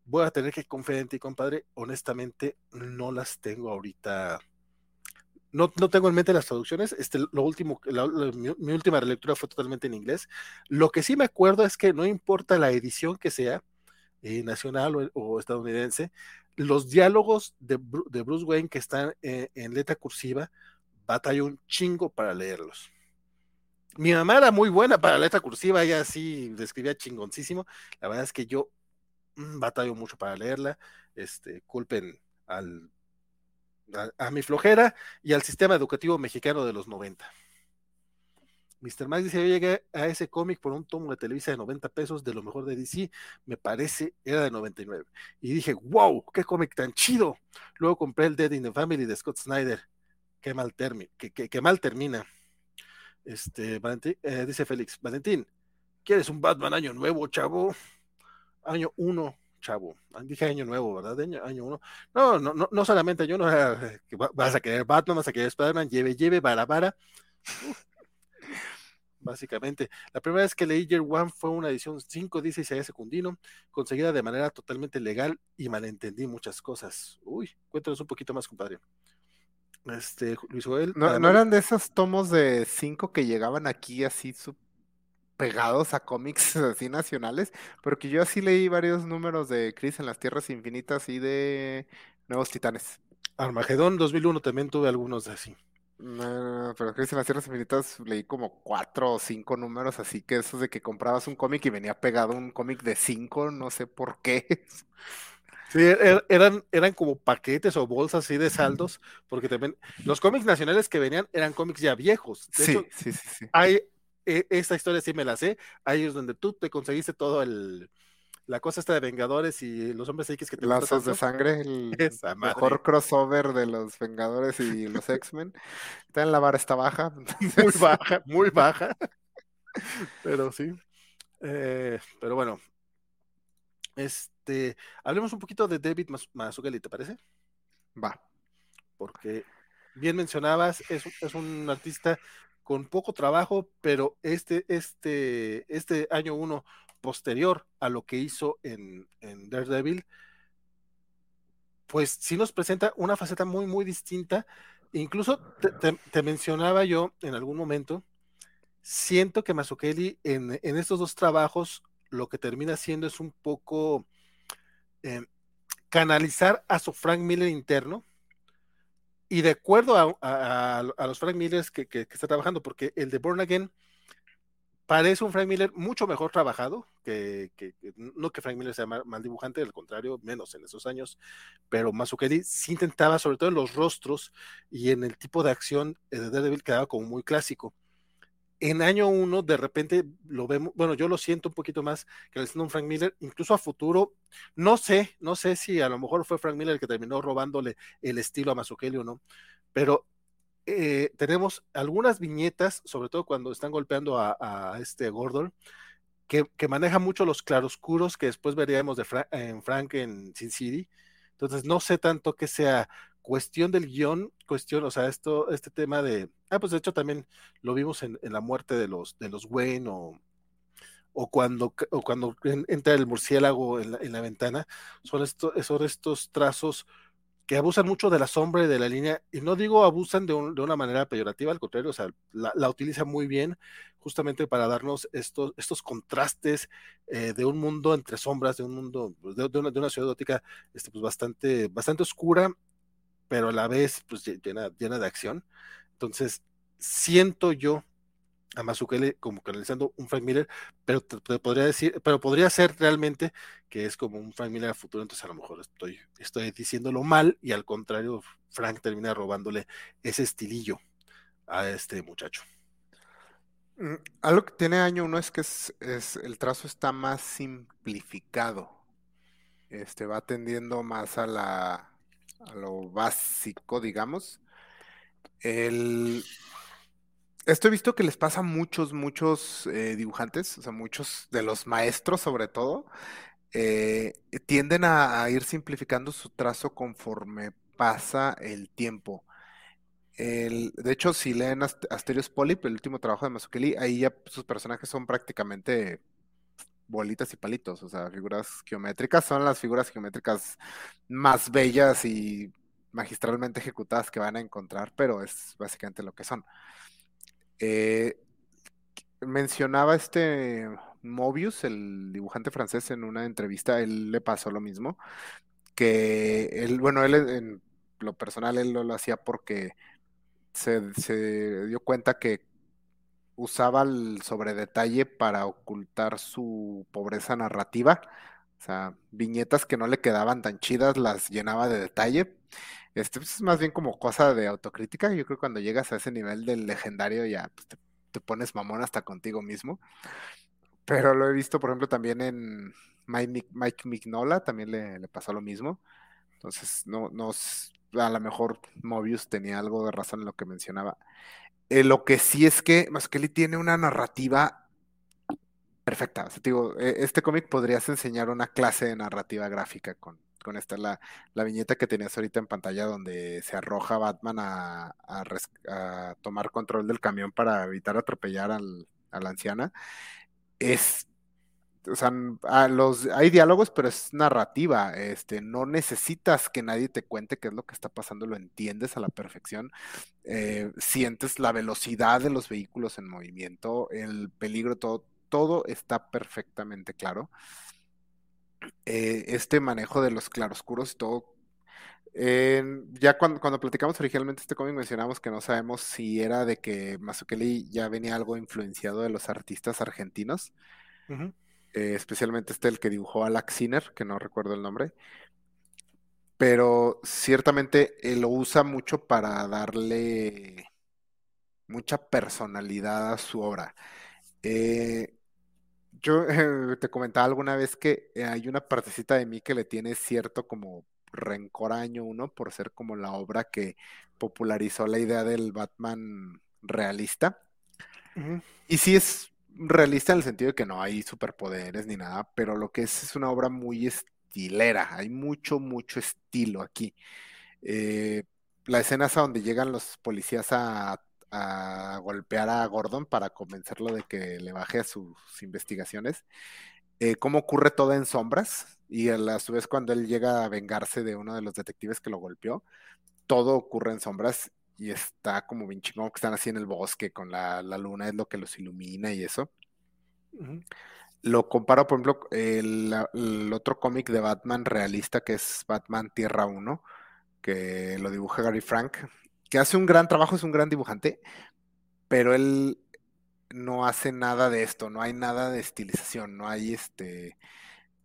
voy a tener que confiar en ti, compadre. Honestamente, no las tengo ahorita no, tengo en mente las traducciones. Este, lo último, mi, última relectura fue totalmente en inglés. Lo que sí me acuerdo es que no importa la edición que sea, eh, nacional o, estadounidense, los diálogos de, Bruce Wayne que están eh, en letra cursiva, batalla un chingo para leerlos. Mi mamá era muy buena para letra cursiva, ella sí describía chingoncísimo. La verdad es que yo mm, batallo mucho para leerla. Este, culpen al a, mi flojera y al sistema educativo mexicano de los 90. Mr. Max dice, yo llegué a ese cómic por un tomo de Televisa de 90 pesos de lo mejor de DC, me parece, era de 99. Y dije, wow, qué cómic tan chido. Luego compré el Dead in the Family de Scott Snyder. Qué mal, qué, mal termina. Este, eh, dice Félix, Valentín, ¿quieres un Batman año nuevo, chavo? Año 1, chavo. Dije año nuevo, ¿verdad? Año, uno. No, no, no, no solamente año uno, vas a querer Batman, vas a querer Spider-Man, lleve, lleve, vara, vara. básicamente. La primera vez que leí Year One fue una edición 5, dice Isaiah Secundino, conseguida de manera totalmente legal y malentendí muchas cosas. Uy, cuéntanos un poquito más, compadre. Este, Luis Joel. ¿No, ¿no eran de esos tomos de 5 que llegaban aquí así pegados a cómics así nacionales? Porque yo así leí varios números de Chris en las Tierras Infinitas y de Nuevos Titanes. Armagedón 2001 también tuve algunos de así. No, pero Chris en las Tierras Infinitas leí como cuatro o cinco números, así que esos de que comprabas un cómic y venía pegado un cómic de cinco, no sé por qué. Sí, er, eran, eran como paquetes o bolsas así de saldos, porque también los cómics nacionales que venían eran cómics ya viejos. sí, sí, sí, sí. Hay, e, esta historia sí me la sé, hay es donde tú te conseguiste todo el, la cosa esta de Vengadores y los hombres X que te Lazos de sangre, el mejor crossover de los Vengadores y los X-Men. Está en la vara, está baja. Muy baja, muy baja. Pero sí. Eh, pero bueno. Este, hablemos un poquito de David Mazzucchelli, ¿te parece? Va. Porque bien mencionabas, es, es un artista con poco trabajo, pero este, este, este año uno posterior a lo que hizo en, Daredevil, pues sí nos presenta una faceta muy, muy distinta. Incluso te, mencionaba yo en algún momento, siento que Mazzucchelli en, en, estos dos trabajos lo que termina haciendo es un poco eh, canalizar a su Frank Miller interno y de acuerdo a, los Frank Millers que, que, está trabajando, porque el de Born Again parece un Frank Miller mucho mejor trabajado, que, no que Frank Miller sea mal, dibujante, al contrario, menos en esos años, pero Mazzucchelli sí intentaba, sobre todo en los rostros y en el tipo de acción de Daredevil, quedaba como muy clásico. En año uno, de repente lo vemos, bueno, yo lo siento un poquito más que el un Frank Miller, incluso a futuro, no sé, no sé si a lo mejor fue Frank Miller el que terminó robándole el estilo a Mazzucchelli o no, pero eh, tenemos algunas viñetas, sobre todo cuando están golpeando a, este Gordon, que, maneja mucho los claroscuros que después veríamos de en Frank en Sin City. Entonces, no sé tanto que sea cuestión del guion, cuestión, o sea, esto, este tema de. Ah, pues de hecho también lo vimos en, la muerte de los, de los Wayne o, o cuando, o cuando entra el murciélago en la, en la ventana, son, estos son estos trazos que abusan mucho de la sombra y de la línea, y no digo abusan de, una manera peyorativa, al contrario, o sea, la, la utiliza muy bien justamente para darnos estos, estos contrastes eh, de un mundo entre sombras, de un mundo, de, una, de una, ciudad gótica este, pues bastante, bastante oscura, pero a la vez pues, llena, llena de acción. Entonces, siento yo a Mazukele como canalizando un Frank Miller, pero te, podría decir, pero podría ser realmente que es como un Frank Miller futuro, entonces a lo mejor estoy, estoy diciéndolo mal y al contrario, Frank termina robándole ese estilillo a este muchacho. Mm, algo que tiene año uno es que es, es, el trazo está más simplificado. Este va tendiendo más a la a lo básico, digamos. El, esto he visto que les pasa a muchos, muchos eh, dibujantes, o sea, muchos de los maestros sobre todo, eh, tienden a, ir simplificando su trazo conforme pasa el tiempo. El, de hecho, si leen Asterios Polyp, el último trabajo de Mazukeli, ahí ya sus personajes son prácticamente bolitas y palitos, o sea, figuras geométricas, son las figuras geométricas más bellas y magistralmente ejecutadas que van a encontrar, pero es básicamente lo que son. Eh, mencionaba este Mobius, el dibujante francés, en una entrevista, él le pasó lo mismo, que él, bueno, él en lo personal, él lo, hacía porque se, dio cuenta que usaba el sobredetalle para ocultar su pobreza narrativa. O sea, viñetas que no le quedaban tan chidas las llenaba de detalle. Este pues, es más bien como cosa de autocrítica. Yo creo que cuando llegas a ese nivel del legendario ya pues, te, pones mamón hasta contigo mismo. Pero lo he visto, por ejemplo, también en Mike, Mike Mignola, también le, pasó lo mismo. Entonces, no, no, a lo mejor Mobius tenía algo de razón en lo que mencionaba. Eh, lo que sí es que Maskelly tiene una narrativa perfecta. digo, e, este cómic podrías enseñar una clase de narrativa gráfica con, con esta, la, la, viñeta que tenías ahorita en pantalla donde se arroja Batman a, tomar control del camión para evitar atropellar al, a la anciana, es o sea, hay diálogos, pero es narrativa. Este, no necesitas que nadie te cuente qué es lo que está pasando, lo entiendes a la perfección. Eh, sientes la velocidad de los vehículos en movimiento, el peligro, todo, todo está perfectamente claro. Eh, este manejo de los claroscuros y todo. ya cuando, cuando, platicamos originalmente este cómic mencionamos que no sabemos si era de que Mazzucchelli ya venía algo influenciado de los artistas argentinos. Eh, especialmente este el que dibujó a Sinner, que no recuerdo el nombre, pero ciertamente él lo usa mucho para darle mucha personalidad a su obra. Eh, yo te comentaba alguna vez que eh, hay una partecita de mí que le tiene cierto como rencor a año uno por ser como la obra que popularizó la idea del Batman realista. Y sí es realista en el sentido de que no hay superpoderes ni nada, pero lo que es es una obra muy estilera, hay mucho, mucho estilo aquí. Eh, la escena es a donde llegan los policías a, golpear a Gordon para convencerlo de que le baje a sus investigaciones. Eh, cómo ocurre todo en sombras y a, su vez cuando él llega a vengarse de uno de los detectives que lo golpeó, todo ocurre en sombras y está como bien chingón que están así en el bosque con la, luna, es lo que los ilumina y eso. Lo comparo, por ejemplo, el, el otro cómic de Batman realista que es Batman Tierra 1, que lo dibuja Gary Frank, que hace un gran trabajo, es un gran dibujante, pero él no hace nada de esto, no hay nada de estilización, no hay este,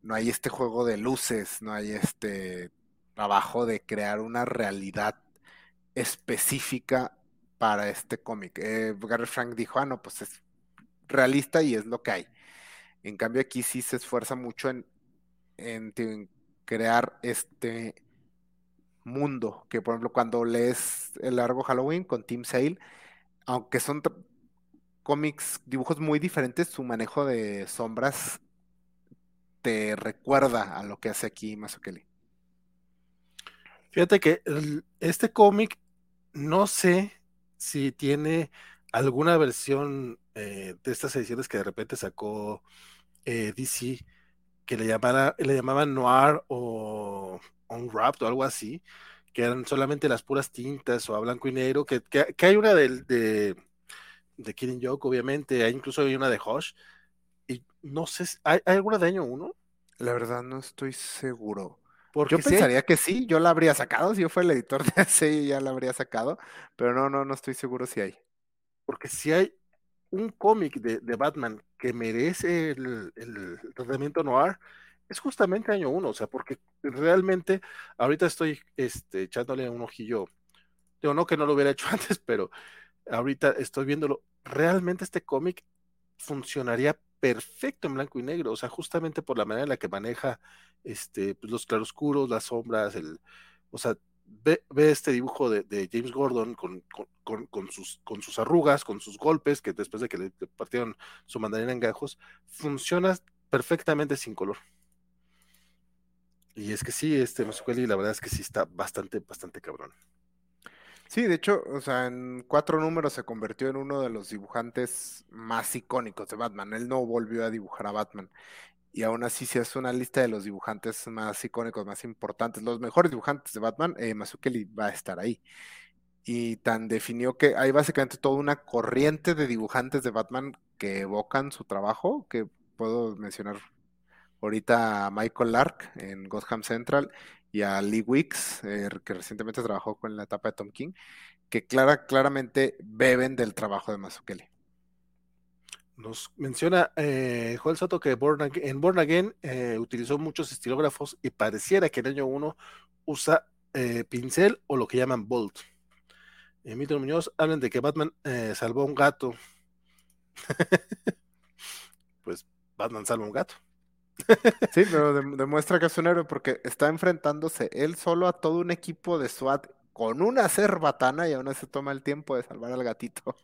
no hay este juego de luces, no hay este trabajo de crear una realidad específica para este cómic. Eh, Gary Frank dijo, ah, no, pues es realista y es lo que hay. En cambio aquí sí se esfuerza mucho en, crear este mundo, que por ejemplo cuando lees El largo Halloween con Tim Sale, aunque son cómics, dibujos muy diferentes, su manejo de sombras te recuerda a lo que hace aquí Mazzucchelli. Fíjate que este cómic no sé si tiene alguna versión eh, de estas ediciones que de repente sacó eh, DC que le, llamara, le llamaban Noir o Unwrapped o algo así, que eran solamente las puras tintas o a blanco y negro, que, hay una de, de, de Killing Joke, obviamente, hay incluso hay una de Hush, y no sé, ¿hay, alguna de año uno? La verdad no estoy seguro. Porque yo pensaría que sí, yo la habría sacado, si yo fuera el editor de ese ya la habría sacado, pero no, no, no estoy seguro si hay. Porque si hay un cómic de, Batman que merece el, tratamiento noir, es justamente año uno, o sea, porque realmente ahorita estoy este, echándole un ojillo, digo, no que no lo hubiera hecho antes, pero ahorita estoy viéndolo, realmente este cómic funcionaría perfecto en blanco y negro, o sea, justamente por la manera en la que maneja este, pues, los claroscuros, las sombras, el, o sea, ve, este dibujo de, James Gordon con, sus, con sus arrugas, con sus golpes, que después de que le, partieron su mandarina en gajos, funciona perfectamente sin color. Y es que sí, este y la verdad es que sí está bastante, bastante cabrón. Sí, de hecho, o sea, en cuatro números se convirtió en uno de los dibujantes más icónicos de Batman. Él no volvió a dibujar a Batman. Y aún así, si es una lista de los dibujantes más icónicos, más importantes, los mejores dibujantes de Batman, eh, va a estar ahí. Y tan definió que hay básicamente toda una corriente de dibujantes de Batman que evocan su trabajo, que puedo mencionar ahorita a Michael Lark en Gotham Central y a Lee Wicks, eh, que recientemente trabajó con la etapa de Tom King, que clara, claramente beben del trabajo de Mazzucchelli. Nos menciona eh, Joel Soto que en Born Again eh, utilizó muchos estilógrafos y pareciera que en año 1 usa pincel o lo que llaman bolt. Emilio Muñoz hablan de que Batman salvó a un gato. pues Batman salva a un gato. Sí, pero demuestra que es un héroe porque está enfrentándose él solo a todo un equipo de SWAT con una cerbatana y aún así toma el tiempo de salvar al gatito.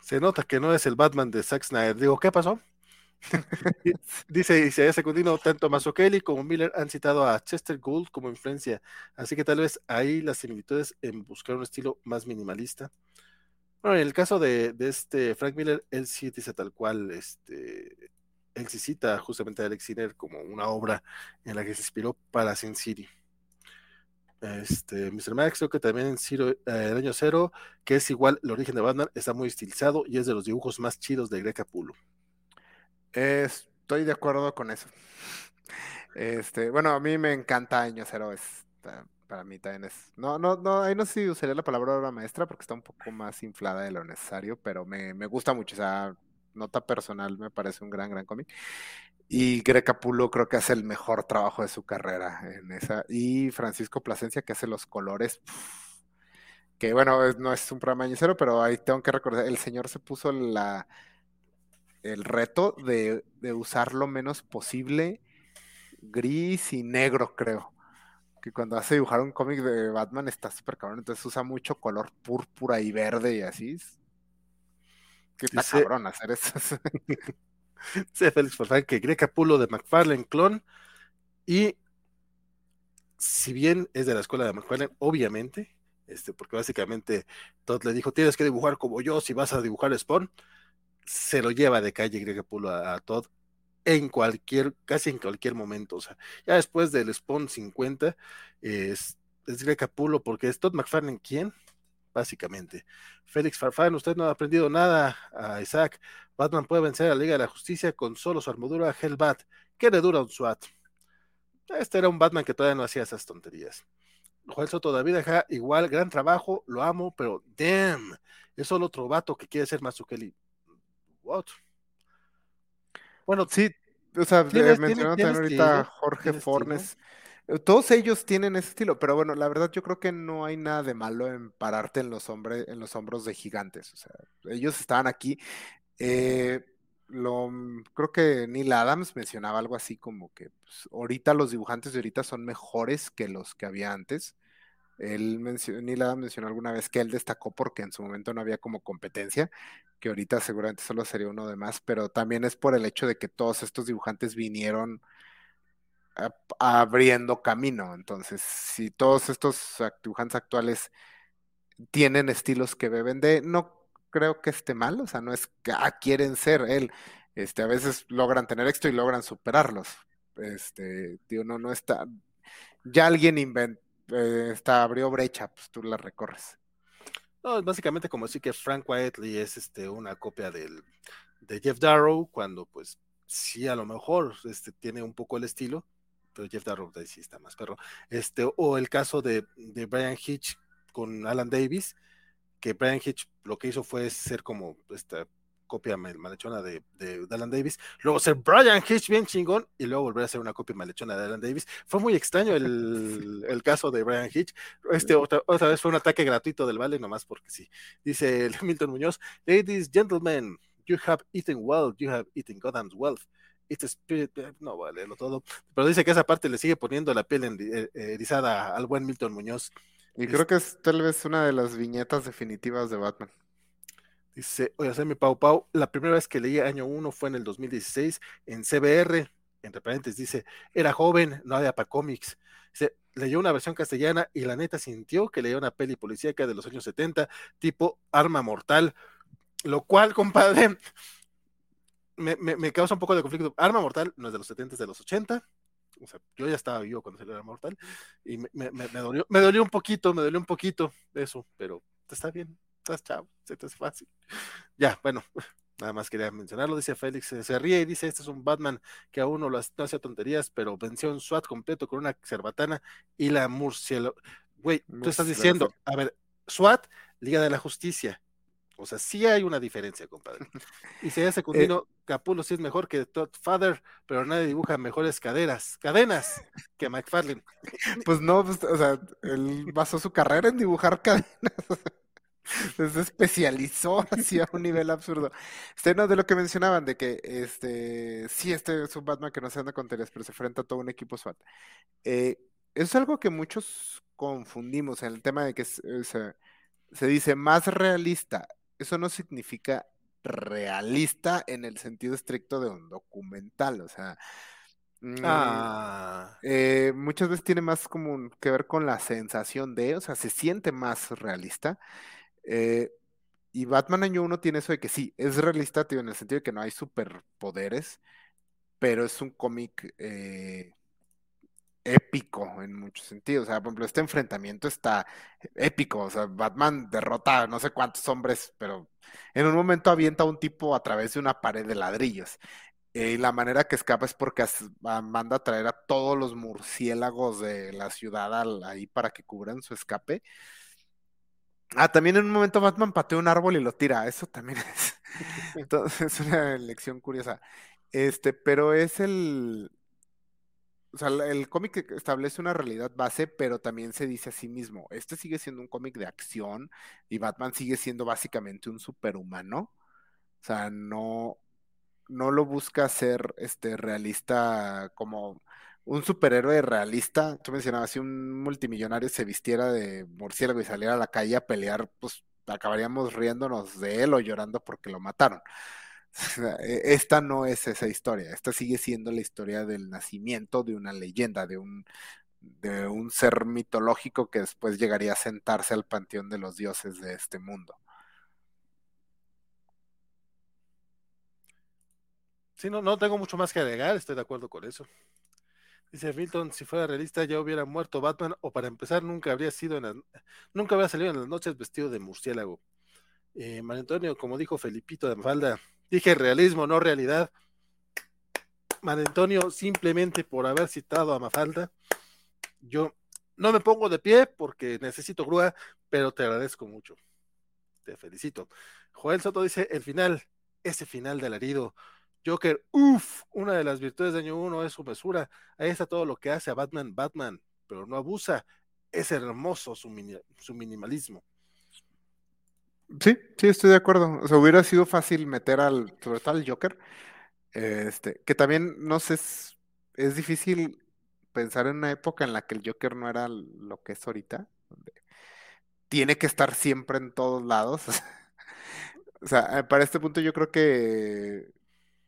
Se nota que no es el Batman de Zack Snyder. Digo, ¿qué pasó? Dice Isaías Secundino, tanto Kelly como Miller han citado a Chester Gould como influencia, así que tal vez ahí las similitudes en buscar un estilo más minimalista. Bueno, en el caso de, de, este Frank Miller, él sí dice tal cual, este, él sí cita justamente a Alex Sinner como una obra en la que se inspiró para Sin City. Este, Mr. Max, creo que también en Ciro, eh, el año cero, que es igual el origen de Batman, está muy estilizado y es de los dibujos más chidos de Greg Capullo. Estoy de acuerdo con eso. Este, bueno, a mí me encanta Año Cero, es, para mí también es. No, no, no, ahí no sé si usaría la palabra obra maestra porque está un poco más inflada de lo necesario, pero me, me gusta mucho. O sea, nota personal, me parece un gran, gran cómic. Y Greg Capullo creo que hace el mejor trabajo de su carrera en esa. Y Francisco Plasencia que hace los colores. que bueno, no es un programa añecero, pero ahí tengo que recordar, el señor se puso la, el reto de, de usar lo menos posible gris y negro, creo. Que cuando hace dibujar un cómic de Batman está súper cabrón, entonces usa mucho color púrpura y verde y así. Que está cabrón hacer eso. Sí, Félix Forfán, que Greg Capullo de McFarlane Clon. Y si bien es de la escuela de McFarlane, obviamente, este, porque básicamente Todd le dijo: Tienes que dibujar como yo si vas a dibujar Spawn. Se lo lleva de calle Greg Capullo a, Todd en cualquier, casi en cualquier momento. O sea, ya después del Spawn 50, es, es Greg Capullo, porque es Todd McFarlane, ¿quién? Básicamente. Félix Farfán, usted no ha aprendido nada a Isaac. Batman puede vencer a la Liga de la Justicia con solo su armadura Hellbat. ¿Qué le dura un SWAT? Este era un Batman que todavía no hacía esas tonterías. Joel Soto David igual, gran trabajo, lo amo, pero damn, es solo otro vato que quiere ser más Kelly. What? Bueno, sí, o sea, mencionaron ahorita Jorge Fornes. Todos ellos tienen ese estilo, pero bueno, la verdad yo creo que no hay nada de malo en pararte en los, hombres, en los hombros de gigantes. O sea, ellos estaban aquí. Eh, lo, creo que Neil Adams mencionaba algo así como que pues, ahorita los dibujantes de ahorita son mejores que los que había antes. Él mencionó, Neil Adams mencionó alguna vez que él destacó porque en su momento no había como competencia, que ahorita seguramente solo sería uno de más, pero también es por el hecho de que todos estos dibujantes vinieron abriendo camino. Entonces, si todos estos dibujantes actuales tienen estilos que beben de, no creo que esté mal, o sea, no es que ah, quieren ser él. Este, a veces logran tener éxito y logran superarlos. Este, digo, no, no está. Ya alguien inventó, eh, está, abrió brecha, pues tú la recorres. No, es básicamente como decir que Frank Whiteley es este, una copia del, de Jeff Darrow, cuando pues sí a lo mejor este, tiene un poco el estilo, pero Jeff Darrow sí está más perro. Este, o el caso de, de Brian Hitch con Alan Davis, que Brian Hitch lo que hizo fue ser como esta copia malechona de, de, Alan Davis, luego ser Brian Hitch bien chingón y luego volver a ser una copia malechona de Alan Davis. Fue muy extraño el, el caso de Brian Hitch. Este otra, otra, vez fue un ataque gratuito del Vale, nomás porque sí. Dice Milton Muñoz, Ladies, gentlemen, you have eaten well, you have eaten Godam's wealth. It's spirit, eh, no vale lo todo, pero dice que esa parte le sigue poniendo la piel eh, erizada al buen Milton Muñoz. Y creo que es tal vez una de las viñetas definitivas de Batman. Dice, oye, hacer mi Pau Pau, la primera vez que leí año 1 fue en el 2016 en CBR, entre paréntesis, dice, era joven, no había para cómics. Dice, leyó una versión castellana y la neta sintió que leía una peli policíaca de los años 70, tipo Arma Mortal, lo cual, compadre, me, causa un poco de conflicto. Arma Mortal no es de los 70, es de los 80. O sea, yo ya estaba vivo cuando salió Arma Mortal y me, dolió, me dolió un poquito, me dolió un poquito eso, pero está bien, estás chavo, se te hace fácil. Ya, bueno, nada más quería mencionarlo. Dice Félix, se ríe y dice: Este es un Batman que aún no, lo, no hace tonterías, pero venció un SWAT completo con una cerbatana y la murciélago. Güey, tú estás diciendo, a ver, SWAT, Liga de la Justicia, o sea, sí hay una diferencia, compadre. Y si Secundino, eh, Capulo sí es mejor que Todd Father, pero nadie dibuja mejores caderas, cadenas que McFarlane. Pues no, pues, o sea, él basó su carrera en dibujar cadenas. Se especializó hacia un nivel absurdo. Este, no, de lo que mencionaban, de que este, sí, este es un Batman que no se anda con teles, pero se enfrenta a todo un equipo SWAT. Eh, es algo que muchos confundimos en el tema de que se, se dice más realista eso no significa realista en el sentido estricto de un documental, o sea, mm, ah. eh, muchas veces tiene más como que ver con la sensación de, o sea, se siente más realista. Eh, y Batman año 1 tiene eso de que sí, es realista, tío, en el sentido de que no hay superpoderes, pero es un cómic eh, épico en muchos sentidos. O sea, por ejemplo, este enfrentamiento está épico. O sea, Batman derrota a no sé cuántos hombres, pero en un momento avienta a un tipo a través de una pared de ladrillos. Y la manera que escapa es porque manda a traer a todos los murciélagos de la ciudad ahí para que cubran su escape. Ah, también en un momento Batman patea un árbol y lo tira. Eso también es. Entonces, es una lección curiosa. Este, pero es el. O sea, el cómic establece una realidad base, pero también se dice a sí mismo. Este sigue siendo un cómic de acción y Batman sigue siendo básicamente un superhumano. O sea, no, no lo busca ser este realista como un superhéroe realista, tú mencionabas, si un multimillonario se vistiera de murciélago y saliera a la calle a pelear, pues acabaríamos riéndonos de él o llorando porque lo mataron. E, esta no es esa historia, esta sigue siendo la historia del nacimiento de una leyenda, de un, de un ser mitológico que después llegaría a sentarse al panteón de los dioses de este mundo. Sí, no, no tengo mucho más que agregar, estoy de acuerdo con eso. Dice Milton, si fuera realista ya hubiera muerto Batman o para empezar nunca habría sido nunca habría salido en las noches vestido de murciélago. Eh, Antonio, como dijo Felipito de Mafalda, dije realismo, no realidad. Mario Antonio, simplemente por haber citado a Mafalda, yo no me pongo de pie porque necesito grúa, pero te agradezco mucho. Te felicito. Joel Soto dice, el final, ese final del herido Joker, uff, una de las virtudes de año uno es su mesura. Ahí está todo lo que hace a Batman, Batman, pero no abusa. Es hermoso su, su minimalismo. Sí, sí, estoy de acuerdo. O sea, hubiera sido fácil meter al, sobre todo al Joker, este, que también, no sé, es, es difícil pensar en una época en la que el Joker no era lo que es ahorita, donde tiene que estar siempre en todos lados. o sea, para este punto yo creo que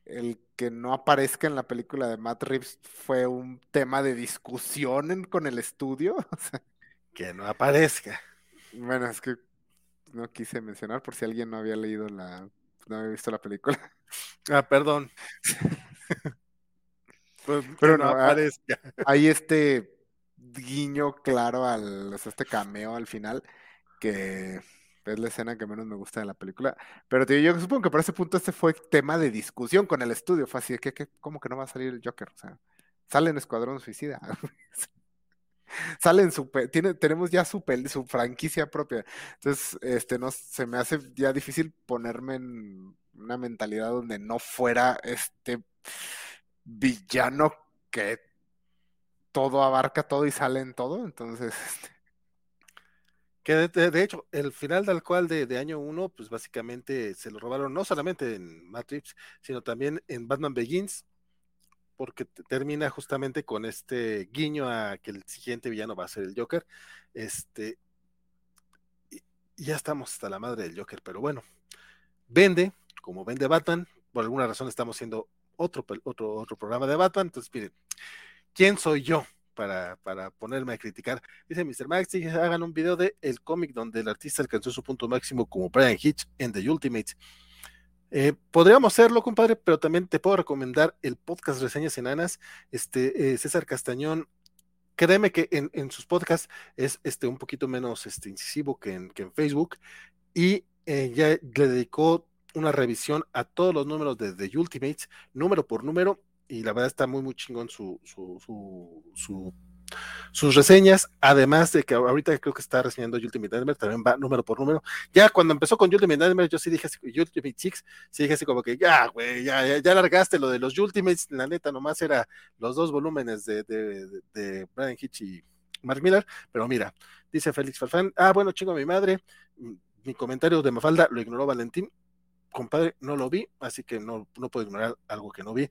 el que no aparezca en la película de Matt Reeves fue un tema de discusión con el estudio. que no aparezca. Bueno, es que no quise mencionar por si alguien no había leído la, no había visto la película. Ah, perdón. Pues, Pero no, ah, aparezca. Hay este guiño claro al, este cameo al final que es la escena que menos me gusta de la película. Pero yo supongo que por ese punto este fue tema de discusión con el estudio. Fue así, ¿qué, cómo que no va a salir el Joker? O sea, sale en Escuadrón Suicida. sale en su, tiene, tenemos ya su, su franquicia propia. Entonces, este, no, se me hace ya difícil ponerme en una mentalidad donde no fuera este villano que todo abarca todo y sale en todo. Entonces, este, que de, hecho, el final del cual de, año 1, pues básicamente se lo robaron no solamente en Matrix, sino también en Batman Begins, porque termina justamente con este guiño a que el siguiente villano va a ser el Joker. Este, ya estamos hasta la madre del Joker, pero bueno, vende, como vende Batman, por alguna razón estamos haciendo otro, otro, otro programa de Batman, entonces miren, ¿quién soy yo? para, para ponerme a criticar. Dice Mr. Max, hagan un video de el cómic donde el artista alcanzó su punto máximo como Brian Hitch en The Ultimate. Eh, podríamos hacerlo, compadre, pero también te puedo recomendar el podcast Reseñas Enanas. Este, eh, César Castañón, créeme que en, sus podcasts es este, un poquito menos este, incisivo que en, que en Facebook y eh, ya le dedicó una revisión a todos los números de The Ultimates, número por número, y la verdad está muy, muy chingón su, su, su, sus reseñas, además de que ahorita creo que está reseñando Ultimate Nightmare, también va número por número. Ya cuando empezó con Ultimate Nightmare, yo sí dije así, Ultimate Six, sí dije así como que ya, güey, ya, ya, largaste lo de los Ultimates, la neta, nomás era los dos volúmenes de, Brian Hitch y Mark Miller, pero mira, dice Félix Farfán, ah, bueno, chingo a mi madre, mi comentario de Mafalda lo ignoró Valentín, compadre, no lo vi, así que no, no puedo ignorar algo que no vi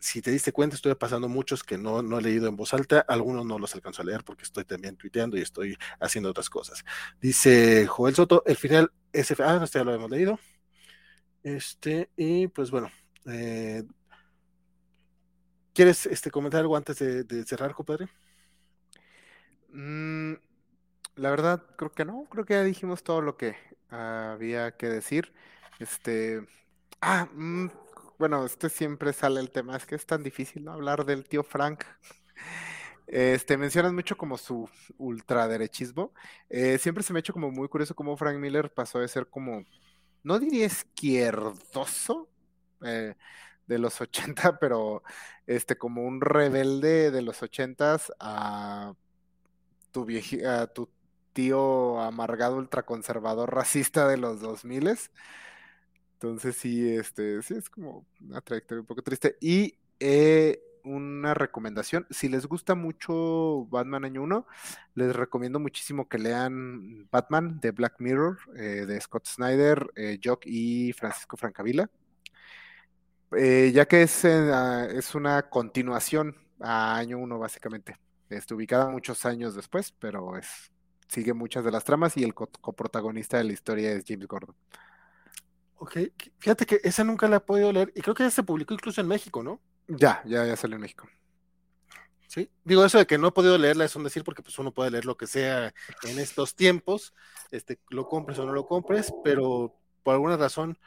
si te diste cuenta, estoy pasando muchos que no, no he leído en voz alta, algunos no los alcanzo a leer porque estoy también tuiteando y estoy haciendo otras cosas. Dice Joel Soto, el final SF, ah, este ya lo hemos leído. Este, y pues bueno, eh, ¿quieres este, comentar algo antes de, cerrar, compadre? Mm, la verdad, creo que no, creo que ya dijimos todo lo que había que decir. Este. Ah, mm, bueno, este siempre sale el tema, es que es tan difícil ¿no? hablar del tío Frank. Este, mencionas mucho como su ultraderechismo. Eh, siempre se me ha hecho como muy curioso cómo Frank Miller pasó de ser como, no diría izquierdoso eh, de los 80, pero este, como un rebelde de los 80 a tu, a tu tío amargado ultraconservador racista de los 2000 entonces sí, este, sí es como una trayectoria un poco triste. Y eh, una recomendación, si les gusta mucho Batman Año 1, les recomiendo muchísimo que lean Batman de Black Mirror, eh, de Scott Snyder, eh, Jock y Francisco Francavilla. Eh, ya que es, ah, es una continuación a Año 1 básicamente. Está ubicada muchos años después, pero es, sigue muchas de las tramas y el coprotagonista de la historia es James Gordon. Ok, fíjate que esa nunca la he podido leer y creo que ya se publicó incluso en México, ¿no? Ya, ya, ya salió en México. Sí, digo eso de que no he podido leerla es un decir porque pues uno puede leer lo que sea en estos tiempos, este, lo compres o no lo compres, pero por alguna razón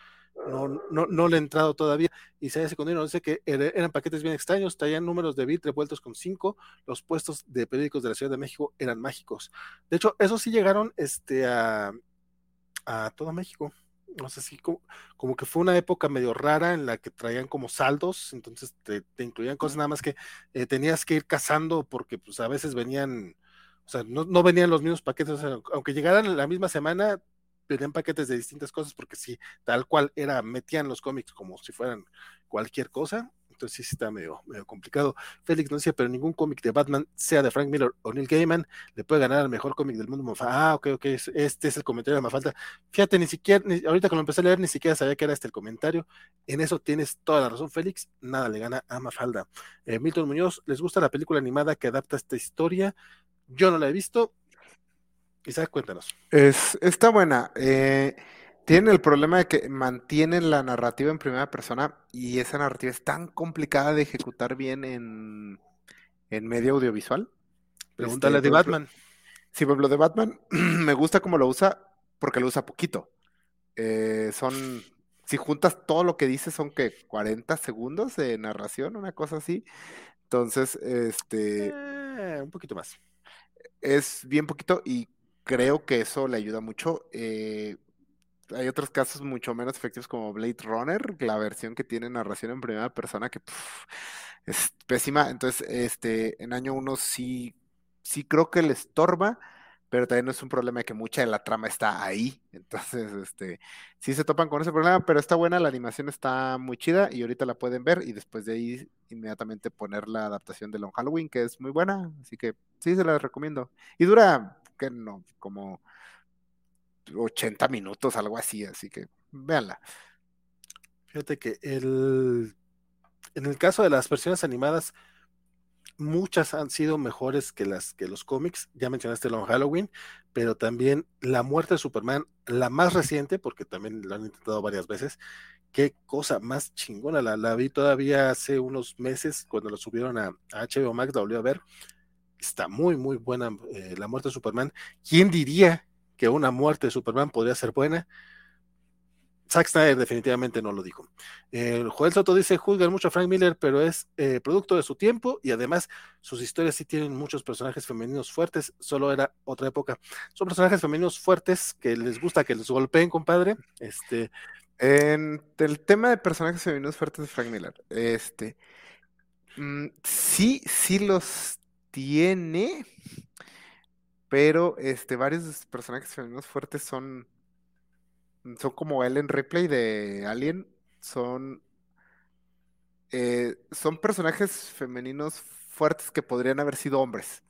no, no, no le he entrado todavía. Y se secundario dice que eran paquetes bien extraños, traían números de bit revueltos con cinco, los puestos de periódicos de la Ciudad de México eran mágicos. De hecho, esos sí llegaron este, a, a todo México no sé si como, que fue una época medio rara en la que traían como saldos, entonces te, incluían cosas nada más que eh, tenías que ir cazando porque pues a veces venían, o sea, no, no venían los mismos paquetes, aunque llegaran la misma semana, venían paquetes de distintas cosas porque sí, tal cual era, metían los cómics como si fueran cualquier cosa, entonces sí está medio, medio complicado. Félix no decía, pero ningún cómic de Batman, sea de Frank Miller o Neil Gaiman, le puede ganar al mejor cómic del mundo. Ah, ok, ok, este es el comentario de Mafalda. Fíjate, ni siquiera, ahorita que lo empecé a leer, ni siquiera sabía que era este el comentario. En eso tienes toda la razón, Félix. Nada le gana a Mafalda. Eh, Milton Muñoz, ¿les gusta la película animada que adapta esta historia? Yo no la he visto. Quizás cuéntanos. Es, está buena. Eh, tienen el problema de que mantienen la narrativa en primera persona y esa narrativa es tan complicada de ejecutar bien en, medio audiovisual. Pregúntale este, de Batman. Sí, por ejemplo, de Batman me gusta cómo lo usa porque lo usa poquito. Eh, son, si juntas todo lo que dice, son que 40 segundos de narración, una cosa así. Entonces, este... Eh, un poquito más. Es bien poquito y creo que eso le ayuda mucho. Eh, hay otros casos mucho menos efectivos como Blade Runner, la versión que tiene narración en primera persona que es pésima. Entonces, este, en año uno sí, sí creo que le estorba, pero también no es un problema de que mucha de la trama está ahí. Entonces, este, sí se topan con ese problema, pero está buena, la animación está muy chida y ahorita la pueden ver y después de ahí inmediatamente poner la adaptación de Long Halloween, que es muy buena, así que sí se la recomiendo. Y dura, que no, como 80 minutos, algo así, así que véanla. Fíjate que el, en el caso de las versiones animadas, muchas han sido mejores que las que los cómics. Ya mencionaste Long Halloween, pero también La muerte de Superman, la más reciente, porque también lo han intentado varias veces. Qué cosa más chingona. La, vi todavía hace unos meses cuando lo subieron a, HBO Max, la volví a ver. Está muy, muy buena eh, La muerte de Superman. ¿Quién diría que una muerte de Superman podría ser buena. Zack Snyder definitivamente no lo dijo. El Joel Soto dice, juzgan mucho a Frank Miller, pero es eh, producto de su tiempo y además sus historias sí tienen muchos personajes femeninos fuertes, solo era otra época. Son personajes femeninos fuertes que les gusta que les golpeen, compadre. Este, en el tema de personajes femeninos fuertes de Frank Miller, este, mm, sí, sí los tiene, pero este, varios de sus personajes femeninos fuertes son, son como Ellen Ripley de Alien, son, eh, son personajes femeninos fuertes que podrían haber sido hombres.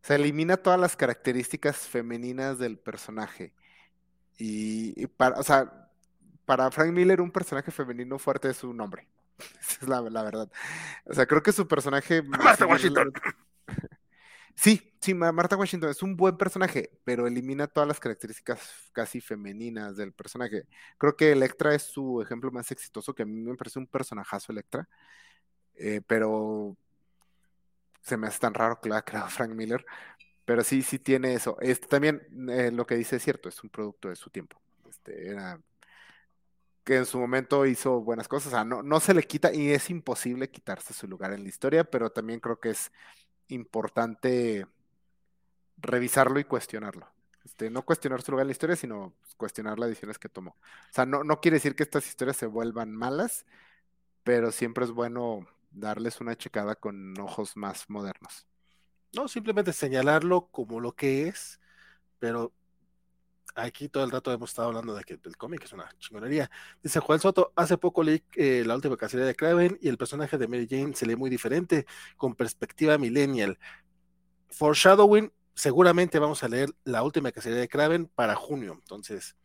Se elimina todas las características femeninas del personaje. Y, para, o sea, para Frank Miller un personaje femenino fuerte es un hombre. Esa es la, verdad. O sea, creo que su personaje... Sí, sí, Marta Washington es un buen personaje, pero elimina todas las características casi femeninas del personaje. Creo que Electra es su ejemplo más exitoso, que a mí me parece un personajazo Electra, eh, pero se me hace tan raro que lo haya creado Frank Miller. pero sí, sí tiene eso. Este, también eh, lo que dice es cierto, es un producto de su tiempo. Este, era que en su momento hizo buenas cosas, o sea, no, no se le quita y es imposible quitarse su lugar en la historia, pero también creo que es importante revisarlo y cuestionarlo. Este, no cuestionar su lugar en la historia, sino cuestionar las decisiones que tomó. O sea, no, no quiere decir que estas historias se vuelvan malas, pero siempre es bueno darles una checada con ojos más modernos. No, simplemente señalarlo como lo que es, pero aquí todo el rato hemos estado hablando de que el cómic es una chingonería. Dice Juan Soto, hace poco leí eh, la última cacería de Kraven y el personaje de Mary Jane se lee muy diferente, con perspectiva millennial. Foreshadowing, seguramente vamos a leer la última cacería de Kraven para junio. Entonces,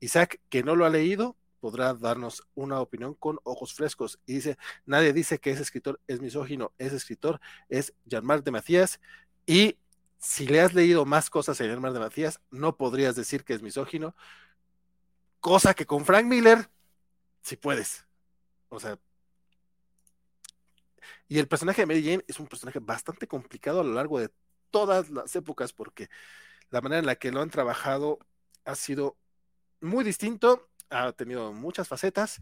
Isaac, que no lo ha leído, podrá darnos una opinión con ojos frescos. Y dice, nadie dice que ese escritor es misógino, ese escritor es Jean-Marc de Matías y si le has leído más cosas a Jean-Marc de Matías, no podrías decir que es misógino, cosa que con Frank Miller, si puedes. O sea, y el personaje de Mary Jane es un personaje bastante complicado a lo largo de todas las épocas porque la manera en la que lo han trabajado ha sido muy distinto ha tenido muchas facetas,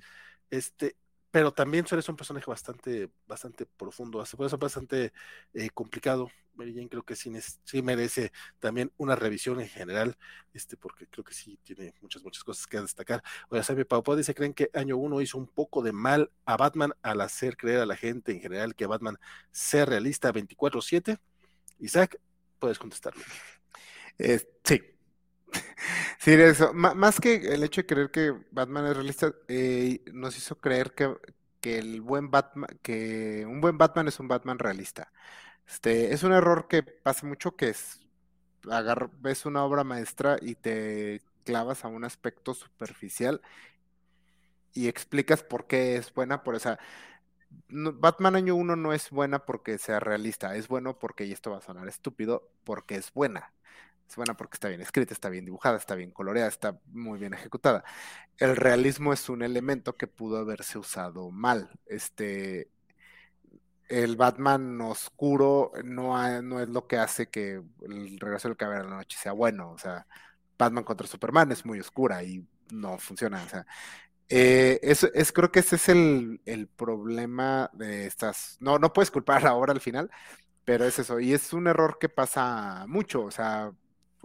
este, pero también suele un personaje bastante, bastante profundo, puede ser bastante eh, complicado. Mary Jane creo que sí, sí, merece también una revisión en general, este, porque creo que sí tiene muchas, muchas cosas que destacar. Oye, Sabi Pau dice, ¿creen que Año 1 hizo un poco de mal a Batman al hacer creer a la gente en general que Batman sea realista 24-7? Isaac, puedes contestarlo. sí, Sí, eso. más que el hecho de creer que Batman es realista, eh, nos hizo creer que, el buen Batman, que un buen Batman es un Batman realista. Este, es un error que pasa mucho que es ves una obra maestra y te clavas a un aspecto superficial y explicas por qué es buena, por esa Batman año 1 no es buena porque sea realista, es bueno porque, y esto va a sonar estúpido, porque es buena. Es buena porque está bien escrita, está bien dibujada, está bien coloreada, está muy bien ejecutada. El realismo es un elemento que pudo haberse usado mal. Este, el Batman oscuro no, no es lo que hace que el regreso del caballero de la noche sea bueno. O sea, Batman contra Superman es muy oscura y no funciona. O sea, eh, es, creo que ese es el, el, problema de estas. No, no puedes culpar ahora al final, pero es eso. Y es un error que pasa mucho. O sea,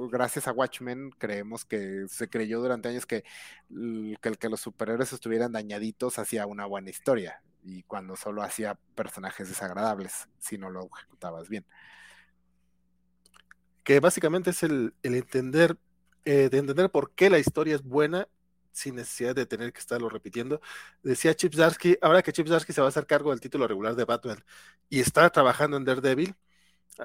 gracias a Watchmen creemos que se creyó durante años que, el que los superhéroes estuvieran dañaditos hacía una buena historia y cuando solo hacía personajes desagradables si no lo ejecutabas bien. Que básicamente es el, entender, eh, de entender por qué la historia es buena sin necesidad de tener que estarlo repitiendo. Decía Chip Zarsky, ahora que Chip Zarsky se va a hacer cargo del título regular de Batman y está trabajando en Daredevil,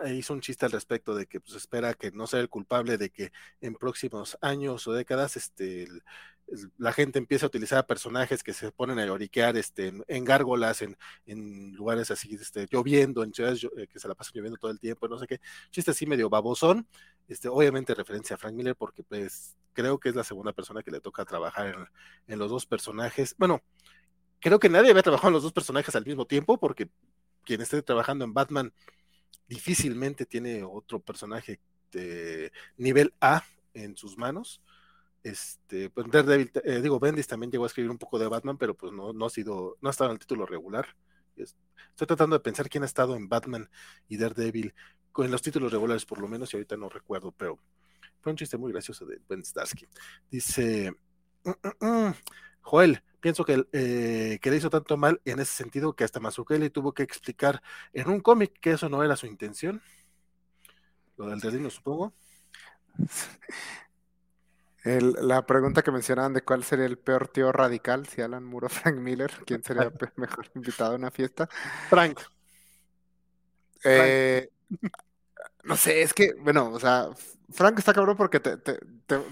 hizo un chiste al respecto de que pues, espera que no sea el culpable de que en próximos años o décadas este, la gente empiece a utilizar personajes que se ponen a lloriquear este, en, gárgolas, en, en, lugares así, este, lloviendo, en ciudades eh, que se la pasan lloviendo todo el tiempo, no sé qué, chiste así medio babosón, este, obviamente referencia a Frank Miller porque pues creo que es la segunda persona que le toca trabajar en, en los dos personajes, bueno, creo que nadie había trabajado en los dos personajes al mismo tiempo porque quien esté trabajando en Batman difícilmente tiene otro personaje de nivel A en sus manos. Este, pues Daredevil, eh, digo, Bendis también llegó a escribir un poco de Batman, pero pues no, no ha sido, no ha estado en el título regular. Estoy tratando de pensar quién ha estado en Batman y Daredevil, con los títulos regulares por lo menos, y ahorita no recuerdo, pero fue un chiste muy gracioso de Ben Starsky. Dice, Joel, pienso que, eh, que le hizo tanto mal en ese sentido que hasta Mazukeli tuvo que explicar en un cómic que eso no era su intención. Lo del redino, supongo. la pregunta que mencionaban de cuál sería el peor tío radical, si Alan Moore o Frank Miller, ¿quién sería el mejor invitado a una fiesta? Frank. Eh, no sé, es que, bueno, o sea, Frank está cabrón porque te,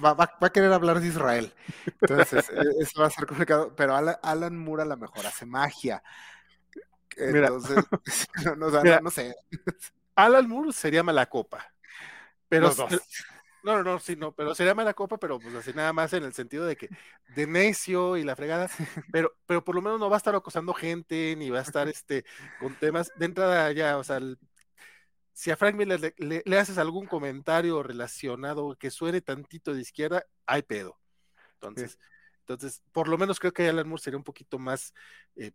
va, a querer hablar de Israel. Entonces, e, eso va a ser complicado. Pero Alan, Moore a lo mejor hace magia. Entonces, no, sé. Alan Moore sería mala copa. Pero, no, no, no, sí, no, pero sería mala copa, pero pues así nada más en el sentido de que de necio y la fregada, pero, pero por lo menos no va a estar acosando gente, ni va a estar este con temas de entrada ya, o sea, si a Frank Miller le, haces algún comentario relacionado que suene tantito de izquierda, hay pedo. Entonces, entonces por lo menos creo que Alan Moore sería un poquito más. Eh,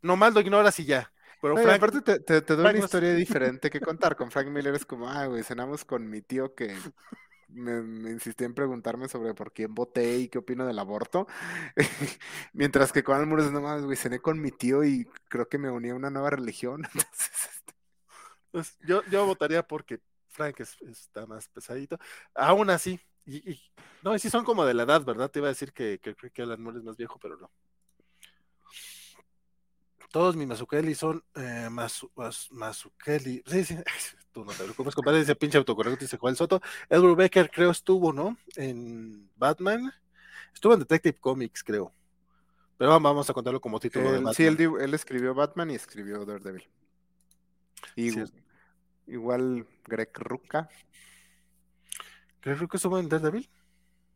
nomás lo ignoras y ya. Pero Frank, aparte te, te, doy una historia diferente que contar. Con Frank Miller es como, ah, güey, cenamos con mi tío que me, me, insistí en preguntarme sobre por quién voté y qué opino del aborto. Mientras que con Alan Moore es nomás, güey, cené con mi tío y creo que me uní a una nueva religión. Entonces, pues yo, yo votaría porque Frank está más pesadito. Aún así, y, no, y sí son como de la edad, ¿verdad? Te iba a decir que, que, que Alan Moore es más viejo, pero no. Todos mis Mazukeli son eh, Mazukeli. Sí, sí, tú no te preocupes, compadre. Dice pinche autocorrecto, dice Juan Soto. Edward Becker, creo, estuvo, ¿no? En Batman. Estuvo en Detective Comics, creo. Pero vamos a contarlo como título. de Batman. Sí, él, él, escribió Batman y escribió Daredevil. Y Igual Greg Rucka. ¿Greg Rucka estuvo en Daredevil?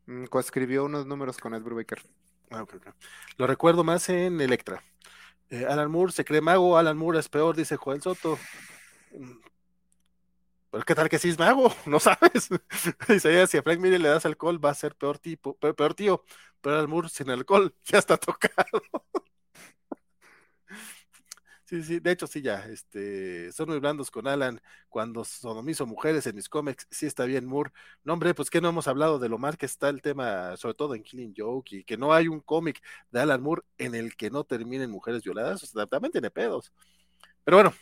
Mm, escribió unos números con Ed Brubaker. Ah, Lo recuerdo más en Electra. Eh, Alan Moore se cree mago, Alan Moore es peor, dice Joel Soto. Mm, pero qué tal que sí es mago, no sabes. dice si a Frank Miller le das alcohol va a ser peor tipo, peor tío, pero Alan Moore sin alcohol ya está tocado. Sí, sí, de hecho sí ya, este, son muy blandos con Alan cuando sodomizo mujeres en mis cómics, sí está bien Moore. No hombre, pues que no hemos hablado de lo mal que está el tema, sobre todo en Killing Joke, y que no hay un cómic de Alan Moore en el que no terminen mujeres violadas, o sea, también tiene pedos. Pero bueno,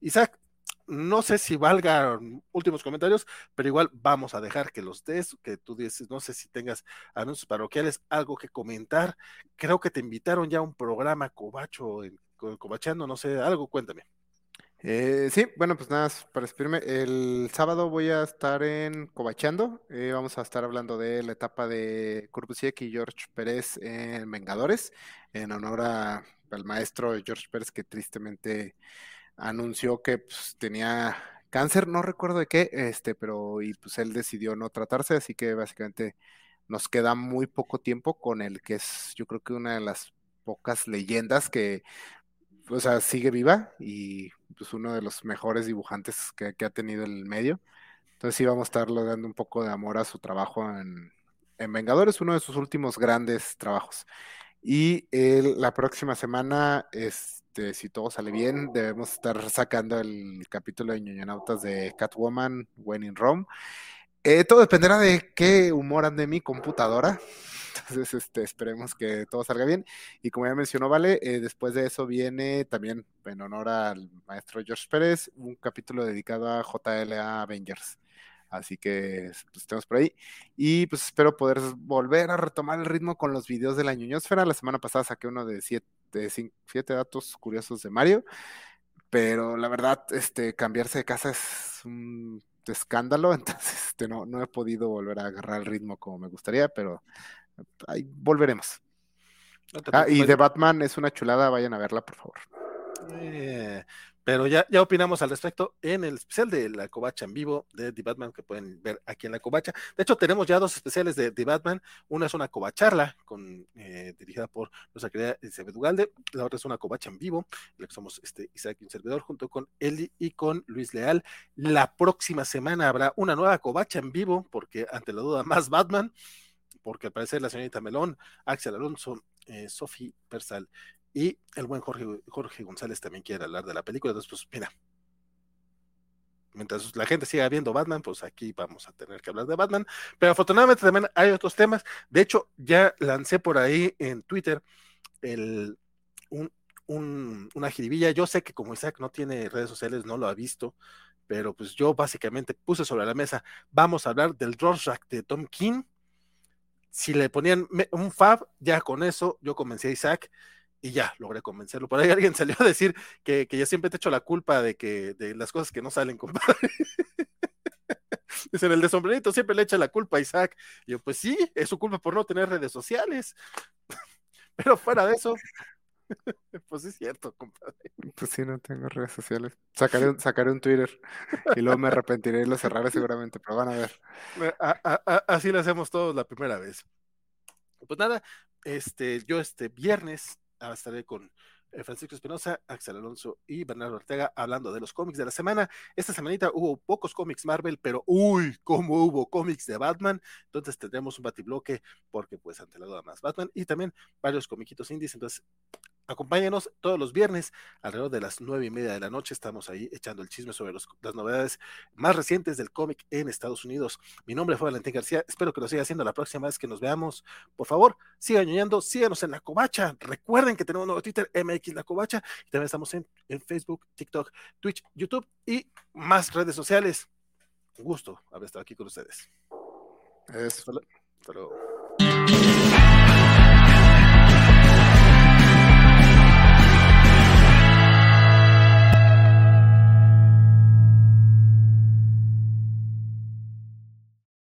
Isaac, no sé si valga últimos comentarios, pero igual vamos a dejar que los des, que tú dices, no sé si tengas anuncios parroquiales, algo que comentar. Creo que te invitaron ya a un programa cobacho en cobachando, no sé, algo, cuéntame. Eh, sí, bueno, pues nada, para despedirme, el sábado voy a estar en Cobachando, eh, vamos a estar hablando de la etapa de Corbusiek y George Pérez en Vengadores, en honor al maestro George Pérez que tristemente anunció que pues, tenía cáncer, no recuerdo de qué, este, pero y pues él decidió no tratarse, así que básicamente nos queda muy poco tiempo con el que es, yo creo que una de las pocas leyendas que o sea, sigue viva y pues uno de los mejores dibujantes que, ha tenido el medio. Entonces sí vamos a estarle dando un poco de amor a su trabajo en, en Vengadores, uno de sus últimos grandes trabajos. Y la próxima semana, este, si todo sale bien, debemos estar sacando el capítulo de ñoñonautas de Catwoman, When in Rome. Eh, todo dependerá de qué humor ande mi computadora. Entonces, este, esperemos que todo salga bien. Y como ya mencionó, Vale, eh, después de eso viene también, en honor al maestro George Pérez, un capítulo dedicado a JLA Avengers. Así que pues, estamos por ahí. Y pues espero poder volver a retomar el ritmo con los videos de la ñoñosfera. La semana pasada saqué uno de siete, siete datos curiosos de Mario. Pero la verdad, este, cambiarse de casa es un escándalo. Entonces, este, no, no he podido volver a agarrar el ritmo como me gustaría, pero ahí volveremos. ah, y de Batman es una chulada, vayan a verla, por favor. Eh, pero ya, ya opinamos al respecto en el especial de la Covacha en vivo de The Batman que pueden ver aquí en la Covacha. De hecho, tenemos ya dos especiales de The Batman. Una es una Covacharla con, eh, dirigida por nuestra querida Isabel Ugalde. La otra es una Covacha en vivo, la que somos este, Isaac y un servidor, junto con Eli y con Luis Leal. La próxima semana habrá una nueva Covacha en vivo, porque ante la duda, más Batman porque al parecer la señorita Melón, Axel Alonso, eh, Sofi Persal y el buen Jorge, González también quiere hablar de la película. Entonces, pues mira, mientras la gente siga viendo Batman, pues aquí vamos a tener que hablar de Batman. Pero afortunadamente también hay otros temas. De hecho, ya lancé por ahí en Twitter el, un, una jiribilla. Yo sé que como Isaac no tiene redes sociales, no lo ha visto, pero pues yo básicamente puse sobre la mesa, vamos a hablar del Rorschach de Tom King si le ponían un fab, ya con eso yo convencí a Isaac y ya logré convencerlo. Por ahí alguien salió a decir que, que yo siempre te echo la culpa de que de las cosas que no salen, compadre. Dicen, el de sombrerito siempre le echa la culpa a Isaac. Y yo, pues sí, es su culpa por no tener redes sociales. Pero fuera de eso, pues es cierto, compadre. Pues sí, no tengo redes sociales. Sacaré un, sacaré un Twitter y luego me arrepentiré y lo cerraré seguramente, pero van a ver. así lo hacemos todos la primera vez. Pues nada, este, yo este viernes estaré con eh, Francisco Espinosa, Axel Alonso y Bernardo Ortega hablando de los cómics de la semana. Esta semanita hubo pocos cómics Marvel, pero uy, cómo hubo cómics de Batman. Entonces tendremos un batibloque porque pues ante la duda más Batman y también varios comiquitos indies. Entonces Acompáñenos todos los viernes alrededor de las nueve y media de la noche. Estamos ahí echando el chisme sobre las novedades más recientes del cómic en Estados Unidos. Mi nombre fue Valentín García. Espero que lo siga haciendo la próxima vez que nos veamos. Por favor, sigan ñoñando, síganos en la covacha. Recuerden que tenemos un nuevo Twitter, MX La Covacha. Y también estamos en, Facebook, TikTok, Twitch, YouTube y más redes sociales. Un gusto haber estado aquí con ustedes. Hasta luego.